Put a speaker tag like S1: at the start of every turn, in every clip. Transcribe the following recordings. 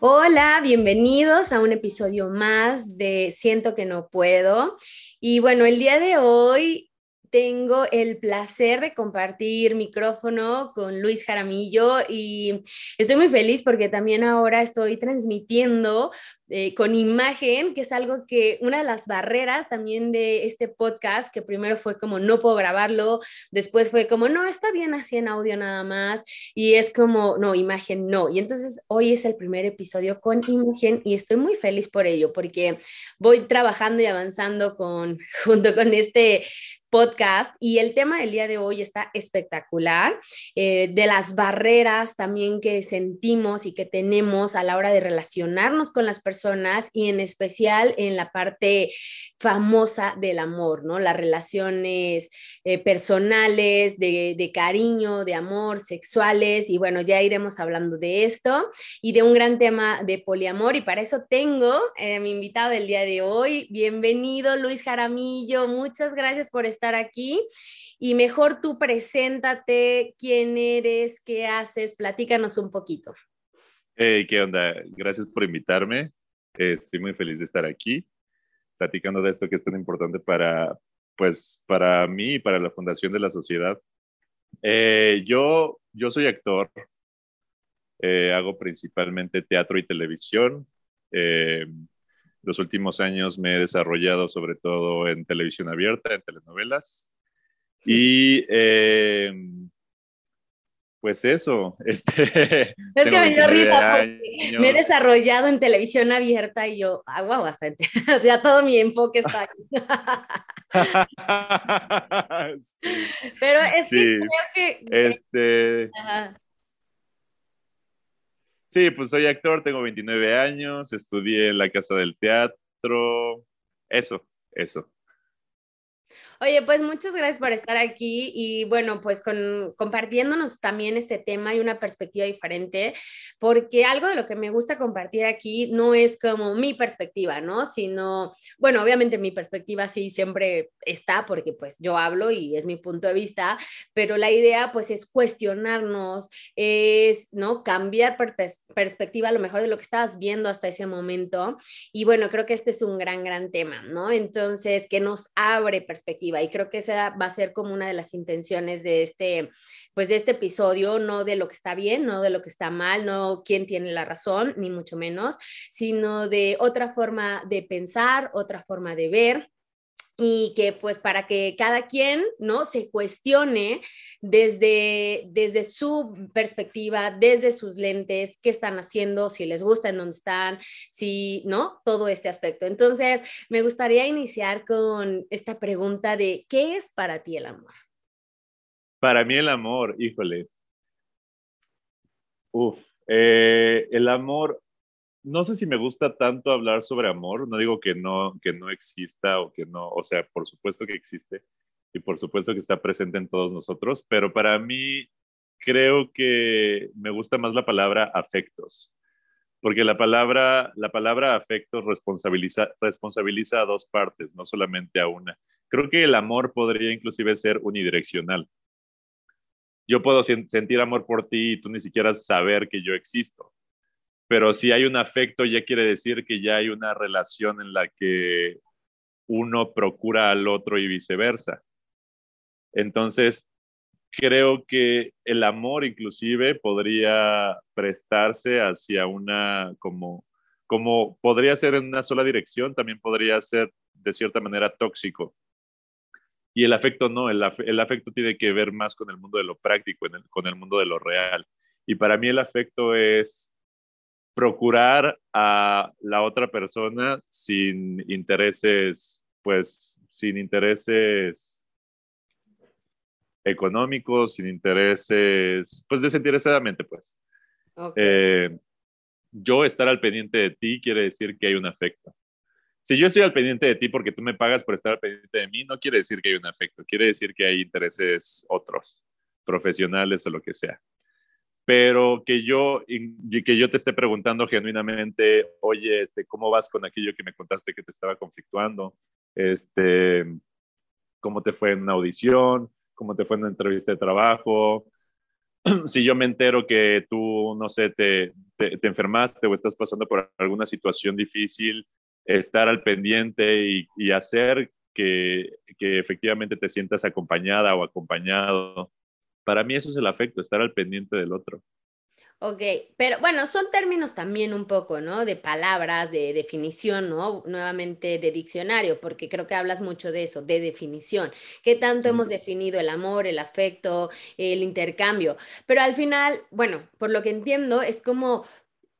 S1: Hola, bienvenidos a un episodio más de Siento que no puedo. Y bueno, el día de hoy tengo el placer de compartir micrófono con Luis Jaramillo y estoy muy feliz porque también ahora estoy transmitiendo eh, con imagen, que es algo que una de las barreras también de este podcast, que primero fue como no puedo grabarlo, después fue como no, está bien así en audio nada más, y es como no, imagen no. Y entonces hoy es el primer episodio con imagen y estoy muy feliz por ello, porque voy trabajando y avanzando con, junto con este podcast y el tema del día de hoy está espectacular, eh, de las barreras también que sentimos y que tenemos a la hora de relacionarnos con las personas y en especial en la parte famosa del amor, ¿no? Las relaciones eh, personales, de, cariño, de amor, sexuales y bueno, ya iremos hablando de esto y de un gran tema de poliamor y para eso tengo eh, mi invitado del día de hoy. Bienvenido Luis Jaramillo, muchas gracias por estar estar aquí. Y mejor tú preséntate, quién eres, qué haces, platícanos un poquito.
S2: Hey, ¿qué onda? Gracias por invitarme. Estoy muy feliz de estar aquí, platicando de esto que es tan importante para, pues, para mí y para la Fundación de la Sociedad. Eh, yo, yo soy actor, eh, hago principalmente teatro y televisión. Los últimos años me he desarrollado sobre todo en televisión abierta, en telenovelas. Y eh, pues eso, este...
S1: Es que me dio risa me he desarrollado en televisión abierta y yo, ah, bastante, ya todo mi enfoque está ahí. Pero es que creo que...
S2: Este... Sí, pues soy actor, tengo 29 años, estudié en la Casa del Teatro, eso, eso.
S1: Oye, pues muchas gracias por estar aquí y bueno, pues con, compartiéndonos también este tema y una perspectiva diferente, porque algo de lo que me gusta compartir aquí no es como mi perspectiva, ¿no? Sino, bueno, obviamente mi perspectiva sí siempre está porque pues yo hablo y es mi punto de vista, pero la idea pues es cuestionarnos, es, ¿no? Cambiar perspectiva a lo mejor de lo que estabas viendo hasta ese momento y bueno, creo que este es un gran, gran tema, ¿no? Entonces, que nos abre perspectiva y creo que esa va a ser como una de las intenciones de este, pues de este episodio, no de lo que está bien, no de lo que está mal, no quién tiene la razón, ni mucho menos, sino de otra forma de pensar, otra forma de ver y que pues para que cada quien no se cuestione desde desde su perspectiva, desde sus lentes, qué están haciendo, si les gusta en dónde están, si no, todo este aspecto. Entonces, me gustaría iniciar con esta pregunta de ¿qué es para ti el amor?
S2: Para mí el amor, híjole. Uf, eh, el amor no sé si me gusta tanto hablar sobre amor, no digo que no, que no exista o que no, o sea, por supuesto que existe y por supuesto que está presente en todos nosotros, pero para mí creo que me gusta más la palabra afectos, porque la palabra, la palabra afectos responsabiliza, responsabiliza a dos partes, no solamente a una. Creo que el amor podría inclusive ser unidireccional. Yo puedo sentir amor por ti y tú ni siquiera saber que yo existo pero si hay un afecto ya quiere decir que ya hay una relación en la que uno procura al otro y viceversa. Entonces, creo que el amor inclusive podría prestarse hacia una como como podría ser en una sola dirección, también podría ser de cierta manera tóxico. Y el afecto no, el, afecto tiene que ver más con el mundo de lo práctico, con el mundo de lo real. Y para mí el afecto es procurar a la otra persona sin intereses, pues sin intereses económicos, sin intereses, pues desinteresadamente, pues. Eh, yo estar al pendiente de ti quiere decir que hay un afecto. Si yo estoy al pendiente de ti porque tú me pagas por estar al pendiente de mí, no quiere decir que hay un afecto, quiere decir que hay intereses otros, profesionales o lo que sea. Pero que yo, que yo te esté preguntando genuinamente, oye, este, ¿cómo vas con aquello que me contaste que te estaba conflictuando? Este, ¿Cómo te fue en una audición? ¿Cómo te fue en una entrevista de trabajo? si yo me entero que tú, no sé, te, te, enfermaste o estás pasando por alguna situación difícil, estar al pendiente y, y hacer que, que, efectivamente te sientas acompañada o acompañado. Para mí eso es el afecto, estar al pendiente del otro.
S1: Ok, pero bueno, son términos también un poco, ¿no? De palabras, de definición, ¿no? Nuevamente de diccionario, porque creo que hablas mucho de eso, de definición. ¿Qué tanto hemos definido el amor, el afecto, el intercambio? Pero al final, bueno, por lo que entiendo, es como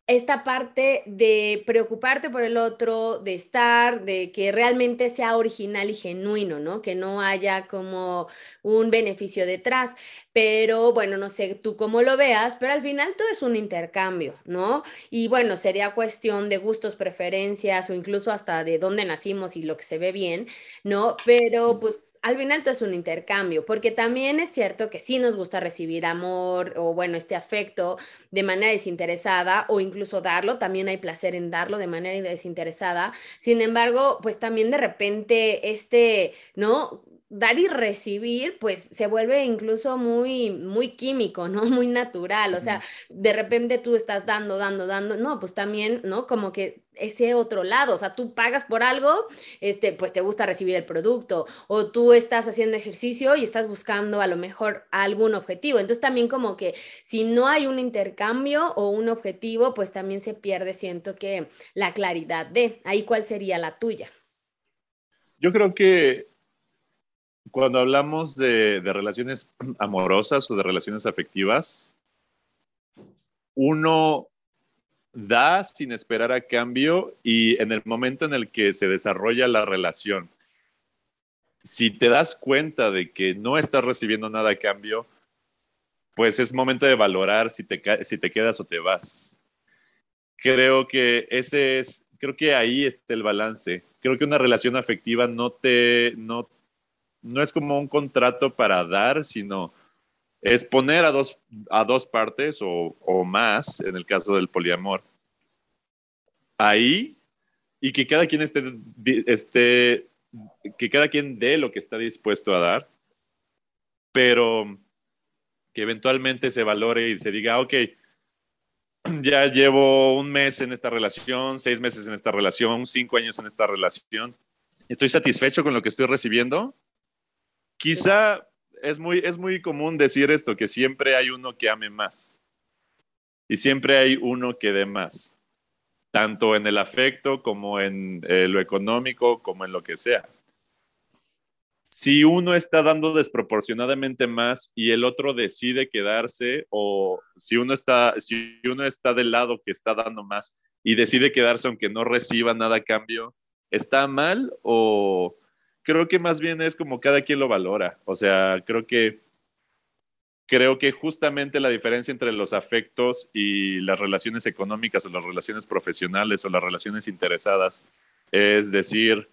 S1: esta parte de preocuparte por el otro, de estar, de que realmente sea original y genuino, ¿no? Que no haya como un beneficio detrás. Pero bueno, no sé tú cómo lo veas, pero al final todo es un intercambio, ¿no? Y bueno, sería cuestión de gustos, preferencias o incluso hasta de dónde nacimos y lo que se ve bien, ¿no? Pero pues al final todo es un intercambio, porque también es cierto que sí nos gusta recibir amor o bueno, este afecto de manera desinteresada o incluso darlo, también hay placer en darlo de manera desinteresada. Sin embargo, pues también de repente este, ¿no? Dar y recibir, pues se vuelve incluso muy, muy químico, ¿no? Muy natural. O sea, de repente tú estás dando, dando, dando. No, pues también, ¿no? Como que ese otro lado. O sea, tú pagas por algo, este, pues te gusta recibir el producto. O tú estás haciendo ejercicio y estás buscando a lo mejor algún objetivo. Entonces también como que si no hay un intercambio o un objetivo, pues también se pierde, siento que la claridad de ahí cuál sería la tuya.
S2: Yo creo que cuando hablamos de, relaciones amorosas o de relaciones afectivas, uno da sin esperar a cambio y en el momento en el que se desarrolla la relación, si te das cuenta de que no estás recibiendo nada a cambio, pues es momento de valorar si te, si te quedas o te vas. Creo que ese es, creo que ahí está el balance. Creo que una relación afectiva no te, no no es como un contrato para dar, sino es poner a dos, a dos partes o, más, en el caso del poliamor, ahí y que cada quien esté, esté, que cada quien dé lo que está dispuesto a dar, pero que eventualmente se valore y se diga, ok, ya llevo un mes en esta relación, seis meses en esta relación, cinco años en esta relación, estoy satisfecho con lo que estoy recibiendo, Quizá es muy, es muy común decir esto, que siempre hay uno que ame más y siempre hay uno que dé más, tanto en el afecto como en eh, lo económico, como en lo que sea. Si uno está dando desproporcionadamente más y el otro decide quedarse, o si uno está, si uno está del lado que está dando más y decide quedarse aunque no reciba nada a cambio, ¿está mal o, creo que más bien es como cada quien lo valora. O sea, creo que creo que justamente la diferencia entre los afectos y las relaciones económicas o las relaciones profesionales o las relaciones interesadas es decir,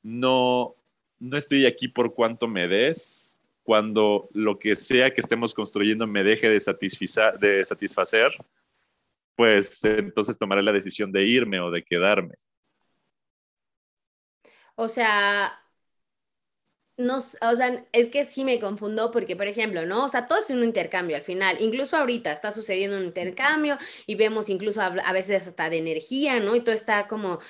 S2: no, no estoy aquí por cuánto me des, cuando lo que sea que estemos construyendo me deje de, de satisfacer, pues entonces tomaré la decisión de irme o de quedarme.
S1: O sea, no, o sea, es que sí me confundo porque, por ejemplo, ¿no? O sea, todo es un intercambio al final. Incluso ahorita está sucediendo un intercambio y vemos incluso a, veces hasta de energía, ¿no? Y todo está como,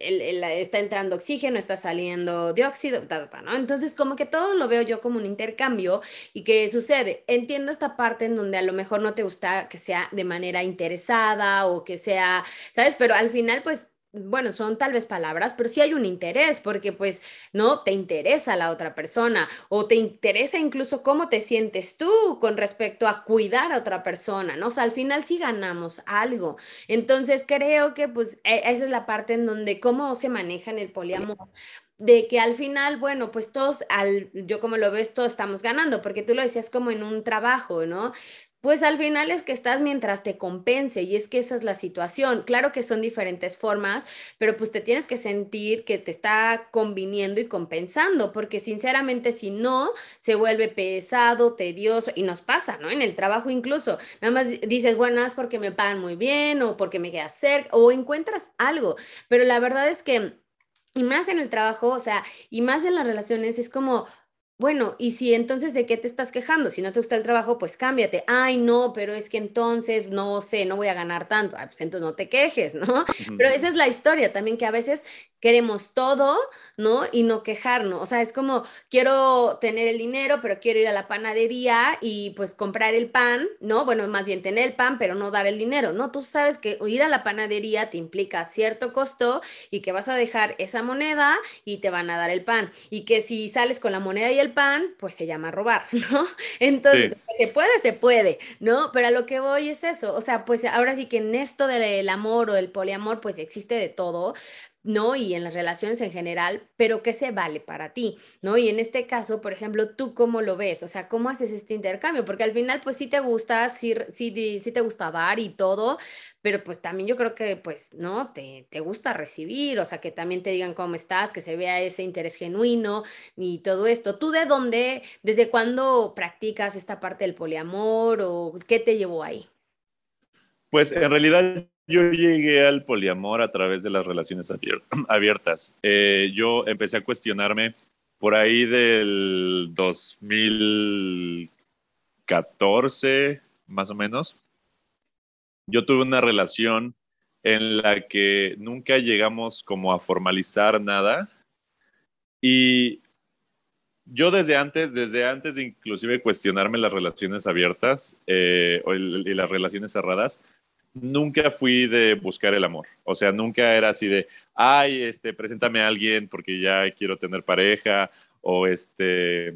S1: está entrando oxígeno, está saliendo dióxido, ¿no? Entonces, como que todo lo veo yo como un intercambio y que sucede. Entiendo esta parte en donde a lo mejor no te gusta que sea de manera interesada o que sea, ¿sabes? Pero al final, pues bueno, son tal vez palabras, pero sí hay un interés, porque pues, ¿no? Te interesa la otra persona o te interesa incluso cómo te sientes tú con respecto a cuidar a otra persona, ¿no? O sea, al final sí ganamos algo. Entonces, creo que pues e, esa es la parte en donde cómo se maneja en el poliamor de que al final, bueno, pues todos, al, yo como lo ves, todos estamos ganando, porque tú lo decías como en un trabajo, ¿no? Pues al final es que estás mientras te compense y es que esa es la situación. Claro que son diferentes formas, pero pues te tienes que sentir que te está conviniendo y compensando, porque sinceramente si no, se vuelve pesado, tedioso y nos pasa, ¿no? En el trabajo incluso. Nada más dices, bueno, es porque me pagan muy bien o porque me queda cerca o encuentras algo, pero la verdad es que... Y más en el trabajo, o sea, y más en las relaciones, es como, bueno, y si entonces de qué te estás quejando, si no te gusta el trabajo, pues cámbiate. Ay, no, pero es que entonces no sé, no voy a ganar tanto. Ah, pues entonces no te quejes, ¿no? Pero esa es la historia también que a veces queremos todo, ¿no? Y no quejarnos. O sea, es como, quiero tener el dinero, pero quiero ir a la panadería y pues comprar el pan, ¿no? Bueno, más bien tener el pan, pero no dar el dinero, ¿no? Tú sabes que ir a la panadería te implica cierto costo y que vas a dejar esa moneda y te van a dar el pan. Y que si sales con la moneda y el pan, pues se llama robar, ¿no? Entonces, se puede, se puede, ¿no? Pero a lo que voy es eso. O sea, pues ahora sí que en esto del amor o el poliamor, pues existe de todo, ¿no? Y en las relaciones en general, pero ¿qué se vale para ti? ¿No? Y en este caso, por ejemplo, ¿tú cómo lo ves? O sea, ¿cómo haces este intercambio? Porque al final, pues sí te gusta, sí, sí, sí te gusta dar y todo, pero pues también yo creo que, pues, ¿no? Te, te gusta recibir, o sea, que también te digan cómo estás, que se vea ese interés genuino y todo esto. ¿Tú de dónde, desde cuándo practicas esta parte del poliamor o qué te llevó ahí?
S2: Pues en realidad yo llegué al poliamor a través de las relaciones abiertas. Eh, yo empecé a cuestionarme por ahí del 2014, más o menos. Yo tuve una relación en la que nunca llegamos como a formalizar nada. Y yo desde antes, desde antes inclusive cuestionarme las relaciones abiertas eh, y las relaciones cerradas, nunca fui de buscar el amor. O sea, nunca era así de, ay, este, preséntame a alguien porque ya quiero tener pareja o este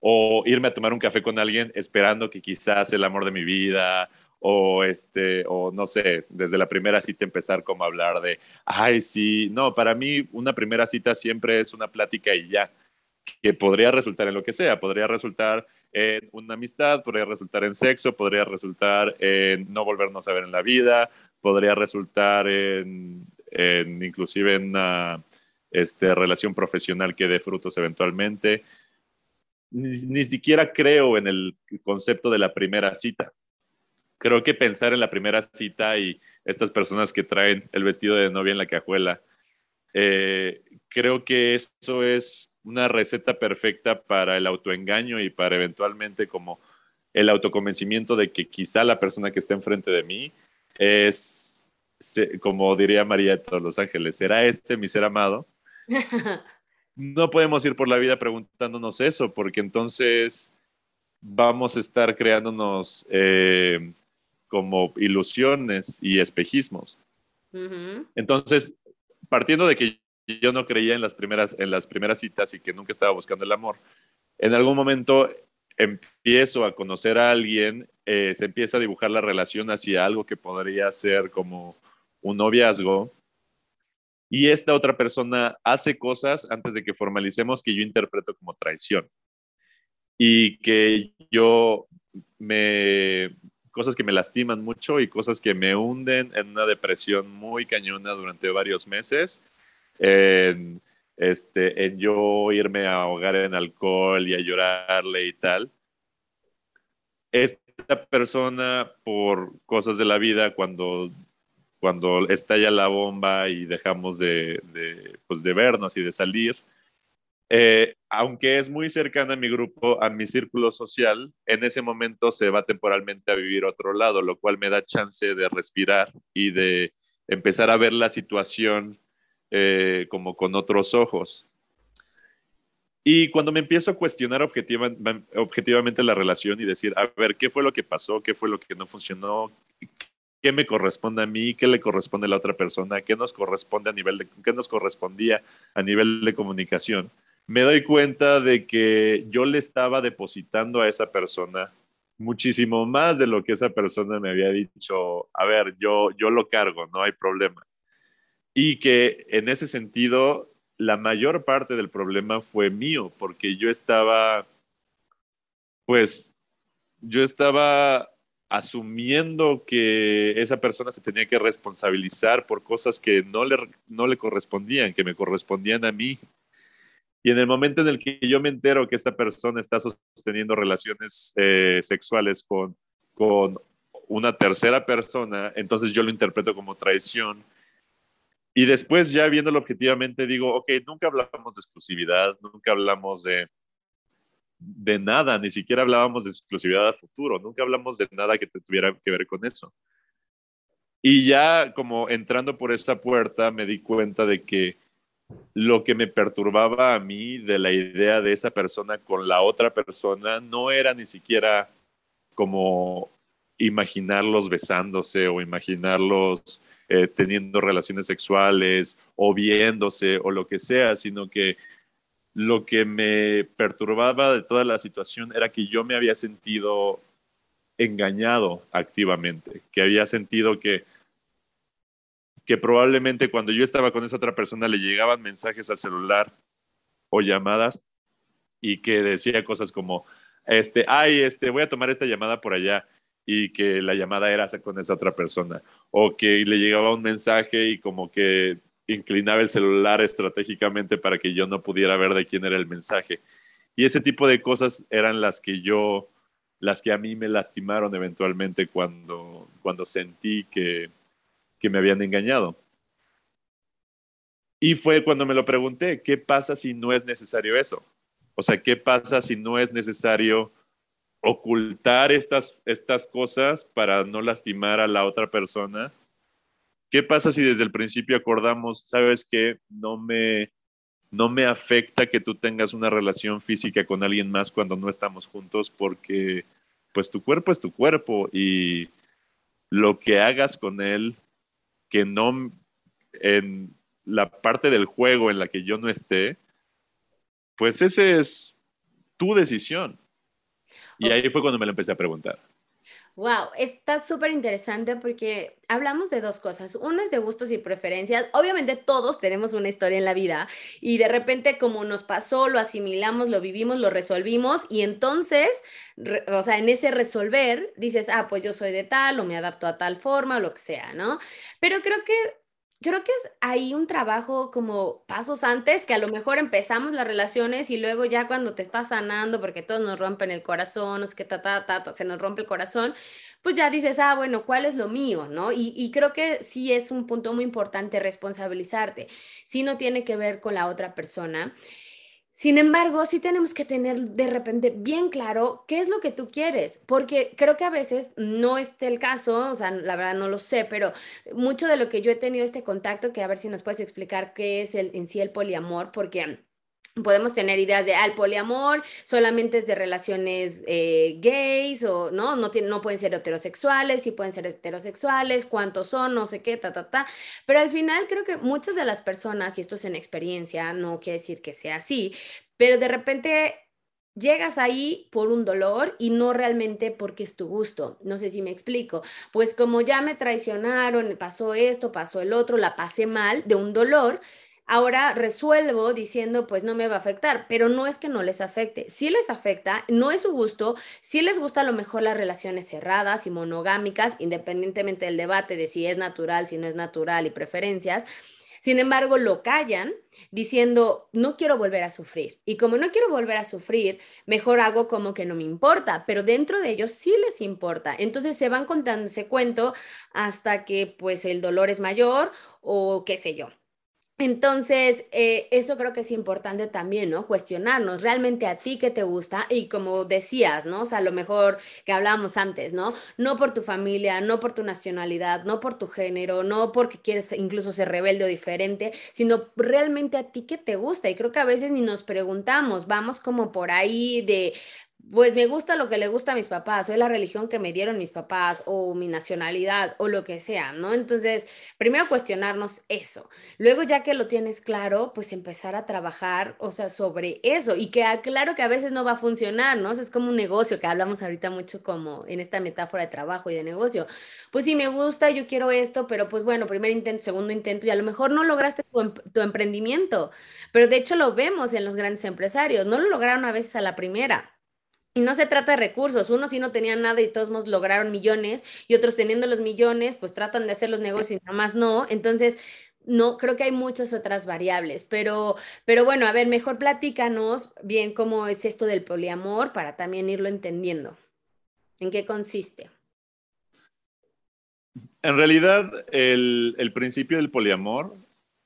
S2: o irme a tomar un café con alguien esperando que quizás el amor de mi vida o este o no sé, desde la primera cita empezar como a hablar de, ay, sí, no, para mí una primera cita siempre es una plática y ya que podría resultar en lo que sea, podría resultar en una amistad, podría resultar en sexo, podría resultar en no volvernos a ver en la vida, podría resultar en, inclusive en una este, relación profesional que dé frutos eventualmente. Ni, ni, siquiera creo en el concepto de la primera cita. Creo que pensar en la primera cita y estas personas que traen el vestido de novia en la cajuela, eh, creo que eso es una receta perfecta para el autoengaño y para eventualmente como el autoconvencimiento de que quizá la persona que está enfrente de mí es, como diría María de todos los ángeles, ¿será este mi ser amado? No podemos ir por la vida preguntándonos eso, porque entonces vamos a estar creándonos eh, como ilusiones y espejismos. Entonces, partiendo de que yo no creía en las primeras, en las primeras citas y que nunca estaba buscando el amor. En algún momento empiezo a conocer a alguien, eh, se empieza a dibujar la relación hacia algo que podría ser como un noviazgo. Y esta otra persona hace cosas antes de que formalicemos que yo interpreto como traición. Y que yo me, cosas que me lastiman mucho y cosas que me hunden en una depresión muy cañona durante varios meses en, este, en yo irme a ahogar en alcohol y a llorarle y tal. Esta persona, por cosas de la vida, cuando, cuando estalla la bomba y dejamos de, de, pues de vernos y de salir, eh, aunque es muy cercana a mi grupo, a mi círculo social, en ese momento se va temporalmente a vivir otro lado, lo cual me da chance de respirar y de empezar a ver la situación eh, como con otros ojos. Y cuando me empiezo a cuestionar objetivamente la relación y decir, a ver, ¿qué fue lo que pasó? ¿Qué fue lo que no funcionó? qué me corresponde a mí, qué le corresponde a la otra persona, qué nos corresponde a nivel de, qué nos correspondía a nivel de comunicación, me doy cuenta de que yo le estaba depositando a esa persona muchísimo más de lo que esa persona me había dicho, a ver, yo, yo lo cargo, no hay problema. Y que en ese sentido, la mayor parte del problema fue mío, porque yo estaba, pues, yo estaba asumiendo que esa persona se tenía que responsabilizar por cosas que no le, no le correspondían, que me correspondían a mí. Y en el momento en el que yo me entero que esta persona está sosteniendo relaciones eh, sexuales con, con una tercera persona, entonces yo lo interpreto como traición. Y después ya viéndolo objetivamente digo, ok, nunca hablamos de exclusividad, nunca hablamos de, de nada, ni siquiera hablábamos de exclusividad a futuro, nunca hablamos de nada que tuviera que ver con eso. Y ya como entrando por esa puerta me di cuenta de que lo que me perturbaba a mí de la idea de esa persona con la otra persona no era ni siquiera como imaginarlos besándose o imaginarlos eh, teniendo relaciones sexuales o viéndose o lo que sea, sino que lo que me perturbaba de toda la situación era que yo me había sentido engañado activamente, que había sentido que que probablemente cuando yo estaba con esa otra persona le llegaban mensajes al celular o llamadas y que decía cosas como, este, ay, este, voy a tomar esta llamada por allá y que la llamada era con esa otra persona o que le llegaba un mensaje y como que inclinaba el celular estratégicamente para que yo no pudiera ver de quién era el mensaje. Y ese tipo de cosas eran las que yo, las que a mí me lastimaron eventualmente cuando, cuando sentí que, que me habían engañado. Y fue cuando me lo pregunté, ¿qué pasa si no es necesario eso? O sea, ¿qué pasa si no es necesario ocultar estas, estas cosas para no lastimar a la otra persona? ¿Qué pasa si desde el principio acordamos, sabes que no me, no me afecta que tú tengas una relación física con alguien más cuando no estamos juntos porque pues tu cuerpo es tu cuerpo y lo que hagas con él que no en la parte del juego en la que yo no esté, pues ese es tu decisión. Y ahí fue cuando me lo empecé a preguntar.
S1: Wow, está súper interesante porque hablamos de dos cosas. Uno es de gustos y preferencias. Obviamente todos tenemos una historia en la vida y de repente como nos pasó, lo asimilamos, lo vivimos, lo resolvimos y entonces, o sea, en ese resolver dices, ah, pues yo soy de tal o me adapto a tal forma o lo que sea, ¿no? Pero creo que creo que es ahí un trabajo como pasos antes, que a lo mejor empezamos las relaciones y luego ya cuando te estás sanando, porque todos nos rompen el corazón, es que ta, ta, ta, se nos rompe el corazón, pues ya dices, ah, bueno, ¿cuál es lo mío? ¿No? Y, y creo que sí es un punto muy importante responsabilizarte, si no tiene que ver con la otra persona. Sin embargo, sí tenemos que tener de repente bien claro qué es lo que tú quieres, porque creo que a veces no es el caso, o sea, la verdad no lo sé, pero mucho de lo que yo he tenido este contacto, que a ver si nos puedes explicar qué es el, en sí el poliamor, porque podemos tener ideas de, al poliamor solamente es de relaciones eh, gays o no, no, no pueden ser heterosexuales, sí pueden ser heterosexuales, cuántos son, no sé qué, ta, ta, ta. Pero al final creo que muchas de las personas, y esto es en experiencia, no quiere decir que sea así, pero de repente llegas ahí por un dolor y no realmente porque es tu gusto. No sé si me explico. Pues como ya me traicionaron, pasó esto, pasó el otro, la pasé mal de un dolor ahora resuelvo diciendo, pues no me va a afectar, pero no es que no les afecte, sí les afecta, no es su gusto, sí les gusta a lo mejor las relaciones cerradas y monogámicas, independientemente del debate de si es natural, si no es natural y preferencias. Sin embargo, lo callan diciendo, no quiero volver a sufrir. Y como no quiero volver a sufrir, mejor hago como que no me importa, pero dentro de ellos sí les importa. Entonces se van contando ese cuento hasta que pues el dolor es mayor o qué sé yo. Entonces, eh, eso creo que es importante también, ¿no? Cuestionarnos realmente a ti qué te gusta y como decías, ¿no? O sea, a lo mejor que hablábamos antes, ¿no? No por tu familia, no por tu nacionalidad, no por tu género, no porque quieres incluso ser rebelde o diferente, sino realmente a ti qué te gusta. Y creo que a veces ni nos preguntamos, vamos como por ahí de, pues me gusta lo que le gusta a mis papás, o es la religión que me dieron mis papás, o mi nacionalidad, o lo que sea, ¿no? Entonces, primero cuestionarnos eso. Luego, ya que lo tienes claro, pues empezar a trabajar, o sea, sobre eso. Y que ah, claro que a veces no va a funcionar, ¿no? es como un negocio, que hablamos ahorita mucho como en esta metáfora de trabajo y de negocio. Pues sí, me gusta, yo quiero esto, pero pues bueno, primer intento, segundo intento, y a lo mejor no lograste tu, em, tu emprendimiento. Pero de hecho lo vemos en los grandes empresarios, no lo lograron a veces a la primera. Y no se trata de recursos, unos sí no tenían nada y todos lograron millones y otros teniendo los millones pues tratan de hacer los negocios y nada más no. Entonces, no, creo que hay muchas otras variables, pero, pero bueno, a ver, mejor platícanos bien cómo es esto del poliamor para también irlo entendiendo. ¿En qué consiste?
S2: En realidad, el, el principio del poliamor,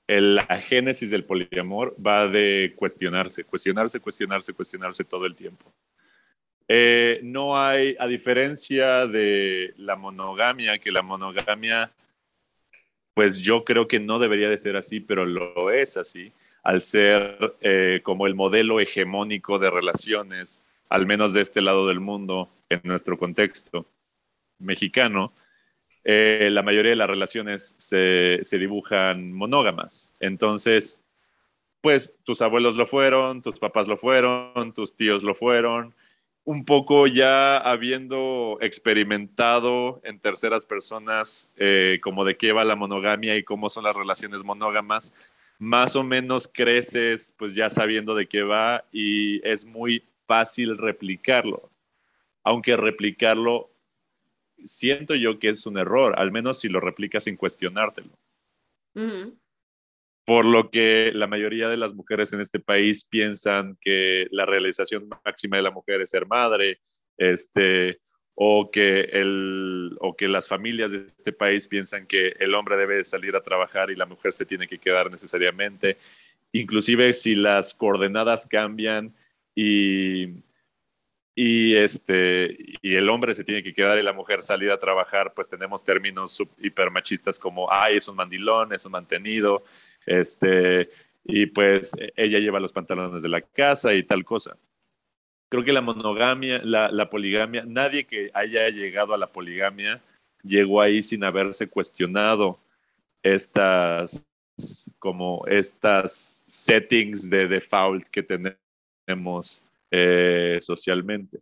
S2: el, la génesis del poliamor va de cuestionarse, cuestionarse, cuestionarse, cuestionarse todo el tiempo. Eh, no hay, a diferencia de la monogamia, que la monogamia, pues yo creo que no debería de ser así, pero lo es así, al ser eh, como el modelo hegemónico de relaciones, al menos de este lado del mundo, en nuestro contexto mexicano, eh, la mayoría de las relaciones se, se dibujan monógamas. Entonces, pues tus abuelos lo fueron, tus papás lo fueron, tus tíos lo fueron, un poco ya habiendo experimentado en terceras personas eh, como de qué va la monogamia y cómo son las relaciones monógamas, más o menos creces pues ya sabiendo de qué va y es muy fácil replicarlo. Aunque replicarlo siento yo que es un error, al menos si lo replicas sin cuestionártelo por lo que la mayoría de las mujeres en este país piensan que la realización máxima de la mujer es ser madre, este, o que, el, o que las familias de este país piensan que el hombre debe salir a trabajar y la mujer se tiene que quedar necesariamente. Inclusive si las coordenadas cambian y, y, este, y el hombre se tiene que quedar y la mujer salir a trabajar, pues tenemos términos hipermachistas como, ay, es un mandilón, es un mantenido, este, y pues ella lleva los pantalones de la casa y tal cosa. Creo que la monogamia, la, poligamia, nadie que haya llegado a la poligamia llegó ahí sin haberse cuestionado estas como estas settings de default que tenemos eh, socialmente.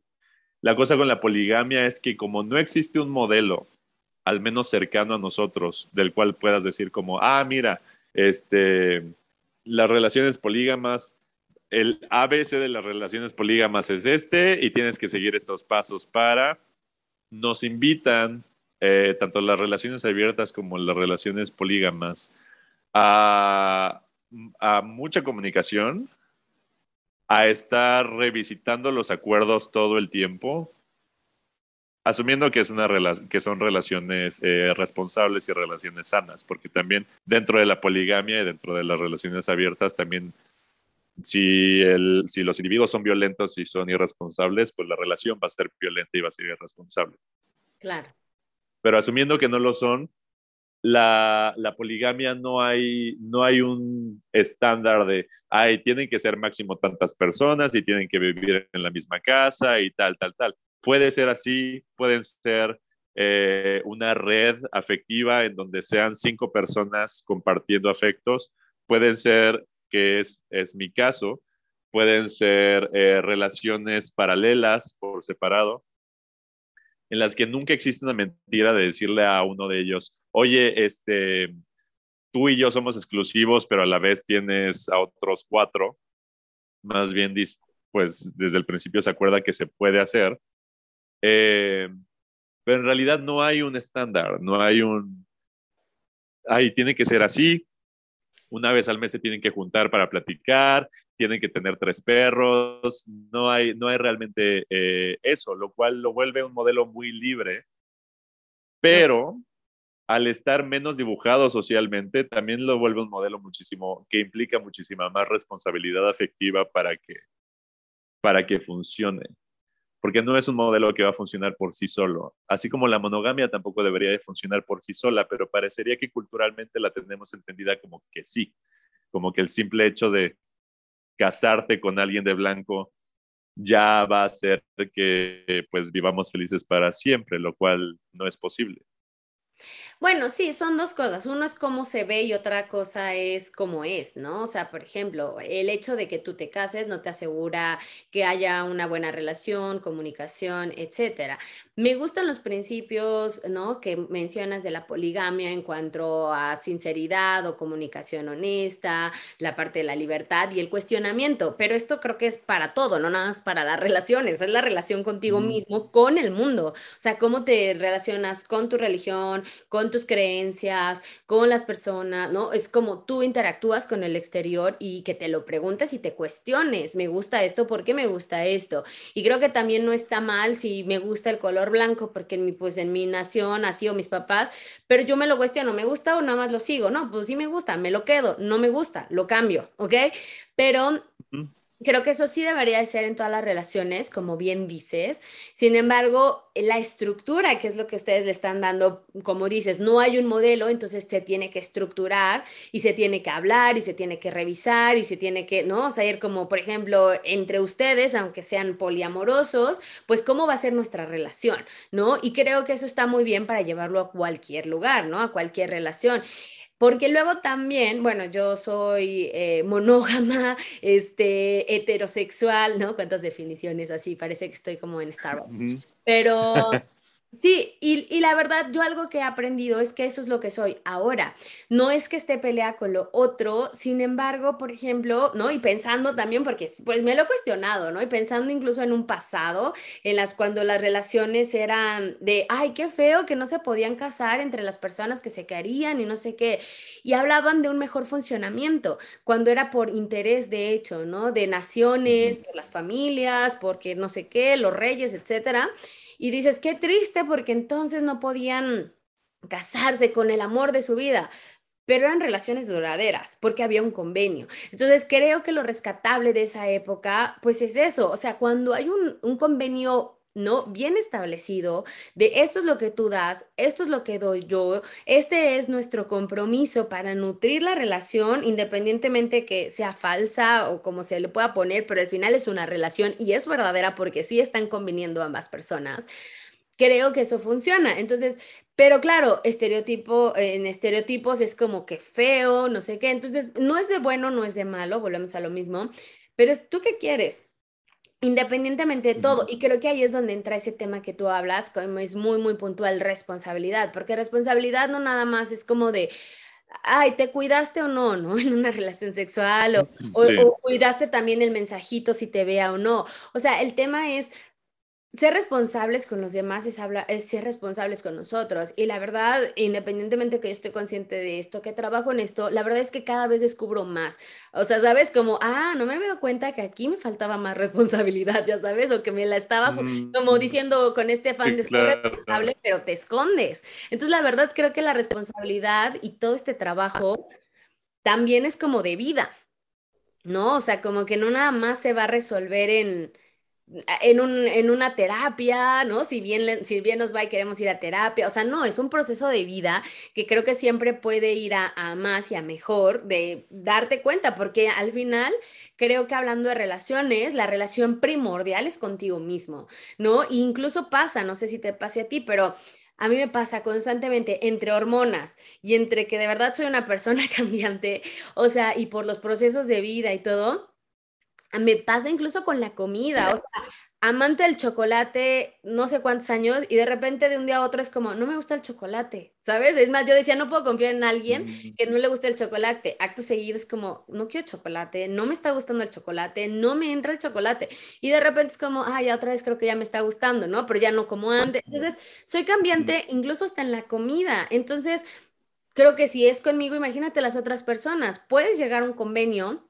S2: La cosa con la poligamia es que como no existe un modelo, al menos cercano a nosotros, del cual puedas decir como, ah, mira, este, las relaciones polígamas, el ABC de las relaciones polígamas es este y tienes que seguir estos pasos para, nos invitan, eh, tanto las relaciones abiertas como las relaciones polígamas, a, a mucha comunicación, a estar revisitando los acuerdos todo el tiempo, asumiendo que, es una que son relaciones eh, responsables y relaciones sanas, porque también dentro de la poligamia y dentro de las relaciones abiertas, también si, el, si los individuos son violentos y son irresponsables, pues la relación va a ser violenta y va a ser irresponsable.
S1: Claro.
S2: Pero asumiendo que no lo son, la, la, poligamia no hay, no hay un estándar de, ay, tienen que ser máximo tantas personas y tienen que vivir en la misma casa y tal, tal, tal. Puede ser así, pueden ser eh, una red afectiva en donde sean cinco personas compartiendo afectos, pueden ser, que es, es mi caso, pueden ser eh, relaciones paralelas por separado, en las que nunca existe una mentira de decirle a uno de ellos, oye, este, tú y yo somos exclusivos, pero a la vez tienes a otros cuatro. Más bien, pues desde el principio se acuerda que se puede hacer eh, pero en realidad no hay un estándar, no hay un, ay, tiene que ser así, una vez al mes se tienen que juntar para platicar, tienen que tener tres perros, no hay, no hay realmente eh, eso, lo cual lo vuelve un modelo muy libre, pero al estar menos dibujado socialmente, también lo vuelve un modelo muchísimo, que implica muchísima más responsabilidad afectiva para que, para que funcione porque no es un modelo que va a funcionar por sí solo. Así como la monogamia tampoco debería de funcionar por sí sola, pero parecería que culturalmente la tenemos entendida como que sí, como que el simple hecho de casarte con alguien de blanco ya va a hacer que pues vivamos felices para siempre, lo cual no es posible.
S1: Bueno, sí, son dos cosas. Uno es cómo se ve y otra cosa es cómo es, ¿no? O sea, por ejemplo, el hecho de que tú te cases no te asegura que haya una buena relación, comunicación, etcétera. Me gustan los principios, ¿no? Que mencionas de la poligamia en cuanto a sinceridad o comunicación honesta, la parte de la libertad y el cuestionamiento, pero esto creo que es para todo, no nada más para las relaciones, es la relación contigo mismo, con el mundo, o sea, cómo te relacionas con tu religión, con tus creencias, con las personas, ¿no? Es como tú interactúas con el exterior y que te lo preguntes y te cuestiones, me gusta esto, ¿por qué me gusta esto? Y creo que también no está mal si me gusta el color blanco porque en mi, pues en mi nación así o mis papás, pero yo me lo cuestiono, ¿me gusta o nada más lo sigo? No, pues sí me gusta, me lo quedo, no me gusta, lo cambio, ¿ok? Pero creo que eso sí debería de ser en todas las relaciones, como bien dices. Sin embargo, la estructura, que es lo que ustedes le están dando, como dices, no hay un modelo, entonces se tiene que estructurar y se tiene que hablar y se tiene que revisar y se tiene que, ¿no? O sea, ir como, por ejemplo, entre ustedes, aunque sean poliamorosos, pues cómo va a ser nuestra relación, ¿no? Y creo que eso está muy bien para llevarlo a cualquier lugar, ¿no? A cualquier relación. Porque luego también, bueno, yo soy eh, monógama, este, heterosexual, ¿no? ¿Cuántas definiciones así? Parece que estoy como en Starbucks. Pero Sí, y, la verdad, yo algo que he aprendido es que eso es lo que soy ahora. No es que esté peleada con lo otro, sin embargo, por ejemplo, ¿no? Y pensando también, porque pues me lo he cuestionado, ¿no? Y pensando incluso en un pasado, en las cuando las relaciones eran de, ay, qué feo que no se podían casar entre las personas que se querían y no sé qué. Y hablaban de un mejor funcionamiento, cuando era por interés de hecho, ¿no? De naciones, por las familias, porque no sé qué, los reyes, etcétera. Y dices, qué triste porque entonces no podían casarse con el amor de su vida, pero eran relaciones duraderas porque había un convenio. Entonces creo que lo rescatable de esa época, pues es eso, o sea, cuando hay un, un convenio ¿no? Bien establecido de esto es lo que tú das, esto es lo que doy yo, este es nuestro compromiso para nutrir la relación, independientemente que sea falsa o como se le pueda poner, pero al final es una relación y es verdadera porque sí están conviniendo ambas personas. Creo que eso funciona. Entonces, pero claro, estereotipo, en estereotipos es como que feo, no sé qué. Entonces, no es de bueno, no es de malo, volvemos a lo mismo, pero es tú qué quieres independientemente de todo. Y creo que ahí es donde entra ese tema que tú hablas, como es muy, muy puntual, responsabilidad, porque responsabilidad no nada más es como de, ay, ¿te cuidaste o no, no? En una relación sexual, o, o, cuidaste también el mensajito si te vea o no. O sea, el tema es ser responsables con los demás es, es, ser responsables con nosotros. Y la verdad, independientemente que yo estoy consciente de esto, que trabajo en esto, la verdad es que cada vez descubro más. O sea, sabes, como, ah, no me había dado cuenta que aquí me faltaba más responsabilidad, ya sabes, o que me la estaba como diciendo con este fan de responsable, pero te escondes. Entonces, la verdad, creo que la responsabilidad y todo este trabajo también es como de vida, ¿no? O sea, como que no nada más se va a resolver en en, un, en una terapia, ¿no? Si bien, si bien nos va y queremos ir a terapia, o sea, no, es un proceso de vida que creo que siempre puede ir a, a más y a mejor de darte cuenta, porque al final creo que hablando de relaciones, la relación primordial es contigo mismo, ¿no? E incluso pasa, no sé si te pase a ti, pero a mí me pasa constantemente entre hormonas y entre que de verdad soy una persona cambiante, o sea, y por los procesos de vida y todo me pasa incluso con la comida, o sea, amante del chocolate, no sé cuántos años, y de repente de un día a otro es como, no me gusta el chocolate, ¿sabes? Es más, yo decía, no puedo confiar en alguien mm. que no le guste el chocolate. Acto seguido es como, no quiero chocolate, no me está gustando el chocolate, no me entra el chocolate. Y de repente es como, ah, ya otra vez creo que ya me está gustando, ¿no? Pero ya no como antes. Entonces, soy cambiante incluso hasta en la comida. Entonces, creo que si es conmigo, imagínate las otras personas. Puedes llegar a un convenio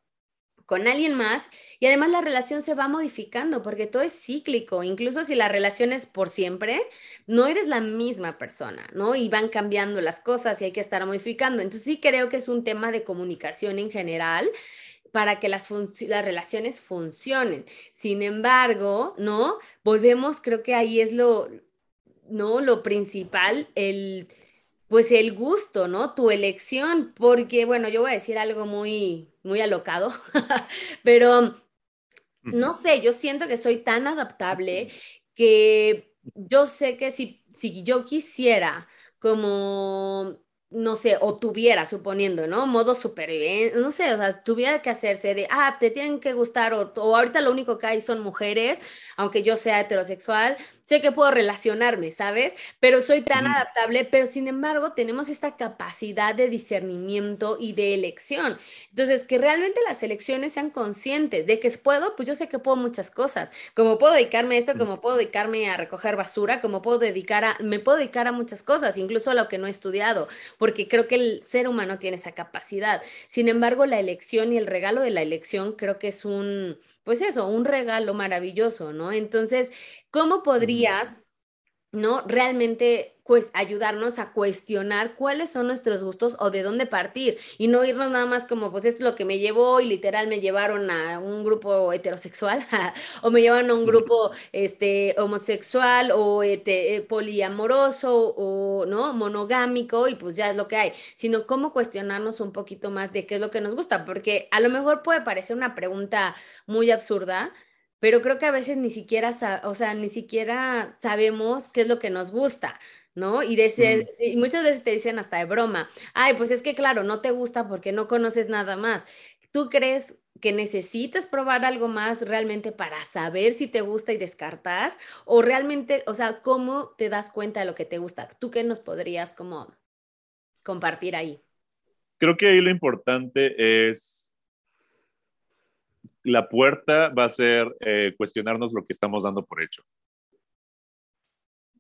S1: con alguien más y además la relación se va modificando porque todo es cíclico, incluso si la relación es por siempre, no eres la misma persona, ¿no? Y van cambiando las cosas y hay que estar modificando. Entonces sí creo que es un tema de comunicación en general para que las, las relaciones funcionen. Sin embargo, ¿no? Volvemos, creo que ahí es lo, ¿no? Lo principal, el pues el gusto, ¿no? Tu elección, porque bueno, yo voy a decir algo muy, muy alocado, pero no sé, yo siento que soy tan adaptable que yo sé que si, si yo quisiera como no sé, o tuviera, suponiendo, ¿no? Modo supervivencia, no sé, o sea, tuviera que hacerse de, ah, te tienen que gustar, o, o, ahorita lo único que hay son mujeres, aunque yo sea heterosexual, sé que puedo relacionarme, ¿sabes? Pero soy tan adaptable, pero sin embargo tenemos esta capacidad de discernimiento y de elección. Entonces, que realmente las elecciones sean conscientes de que puedo, pues yo sé que puedo muchas cosas, como puedo dedicarme a esto, como puedo dedicarme a recoger basura, como puedo dedicar a, me puedo dedicar a muchas cosas, incluso a lo que no he estudiado, porque creo que el ser humano tiene esa capacidad. Sin embargo, la elección y el regalo de la elección creo que es un pues eso, un regalo maravilloso, ¿no? Entonces, ¿cómo podrías, ¿no? Realmente pues ayudarnos a cuestionar cuáles son nuestros gustos o de dónde partir y no irnos nada más como pues esto es lo que me llevó y literal me llevaron a un grupo heterosexual o me llevaron a un grupo este homosexual o eh, poliamoroso o no monogámico y pues ya es lo que hay, sino cómo cuestionarnos un poquito más de qué es lo que nos gusta, porque a lo mejor puede parecer una pregunta muy absurda, pero creo que a veces ni siquiera, o sea, ni siquiera sabemos qué es lo que nos gusta. ¿no? Y, y muchas veces te dicen hasta de broma, ay, pues es que claro, no te gusta porque no conoces nada más. ¿Tú crees que necesitas probar algo más realmente para saber si te gusta y descartar? O realmente, o sea, ¿cómo te das cuenta de lo que te gusta? ¿Tú qué nos podrías como compartir ahí?
S2: Creo que ahí lo importante es, la puerta va a ser eh, cuestionarnos lo que estamos dando por hecho.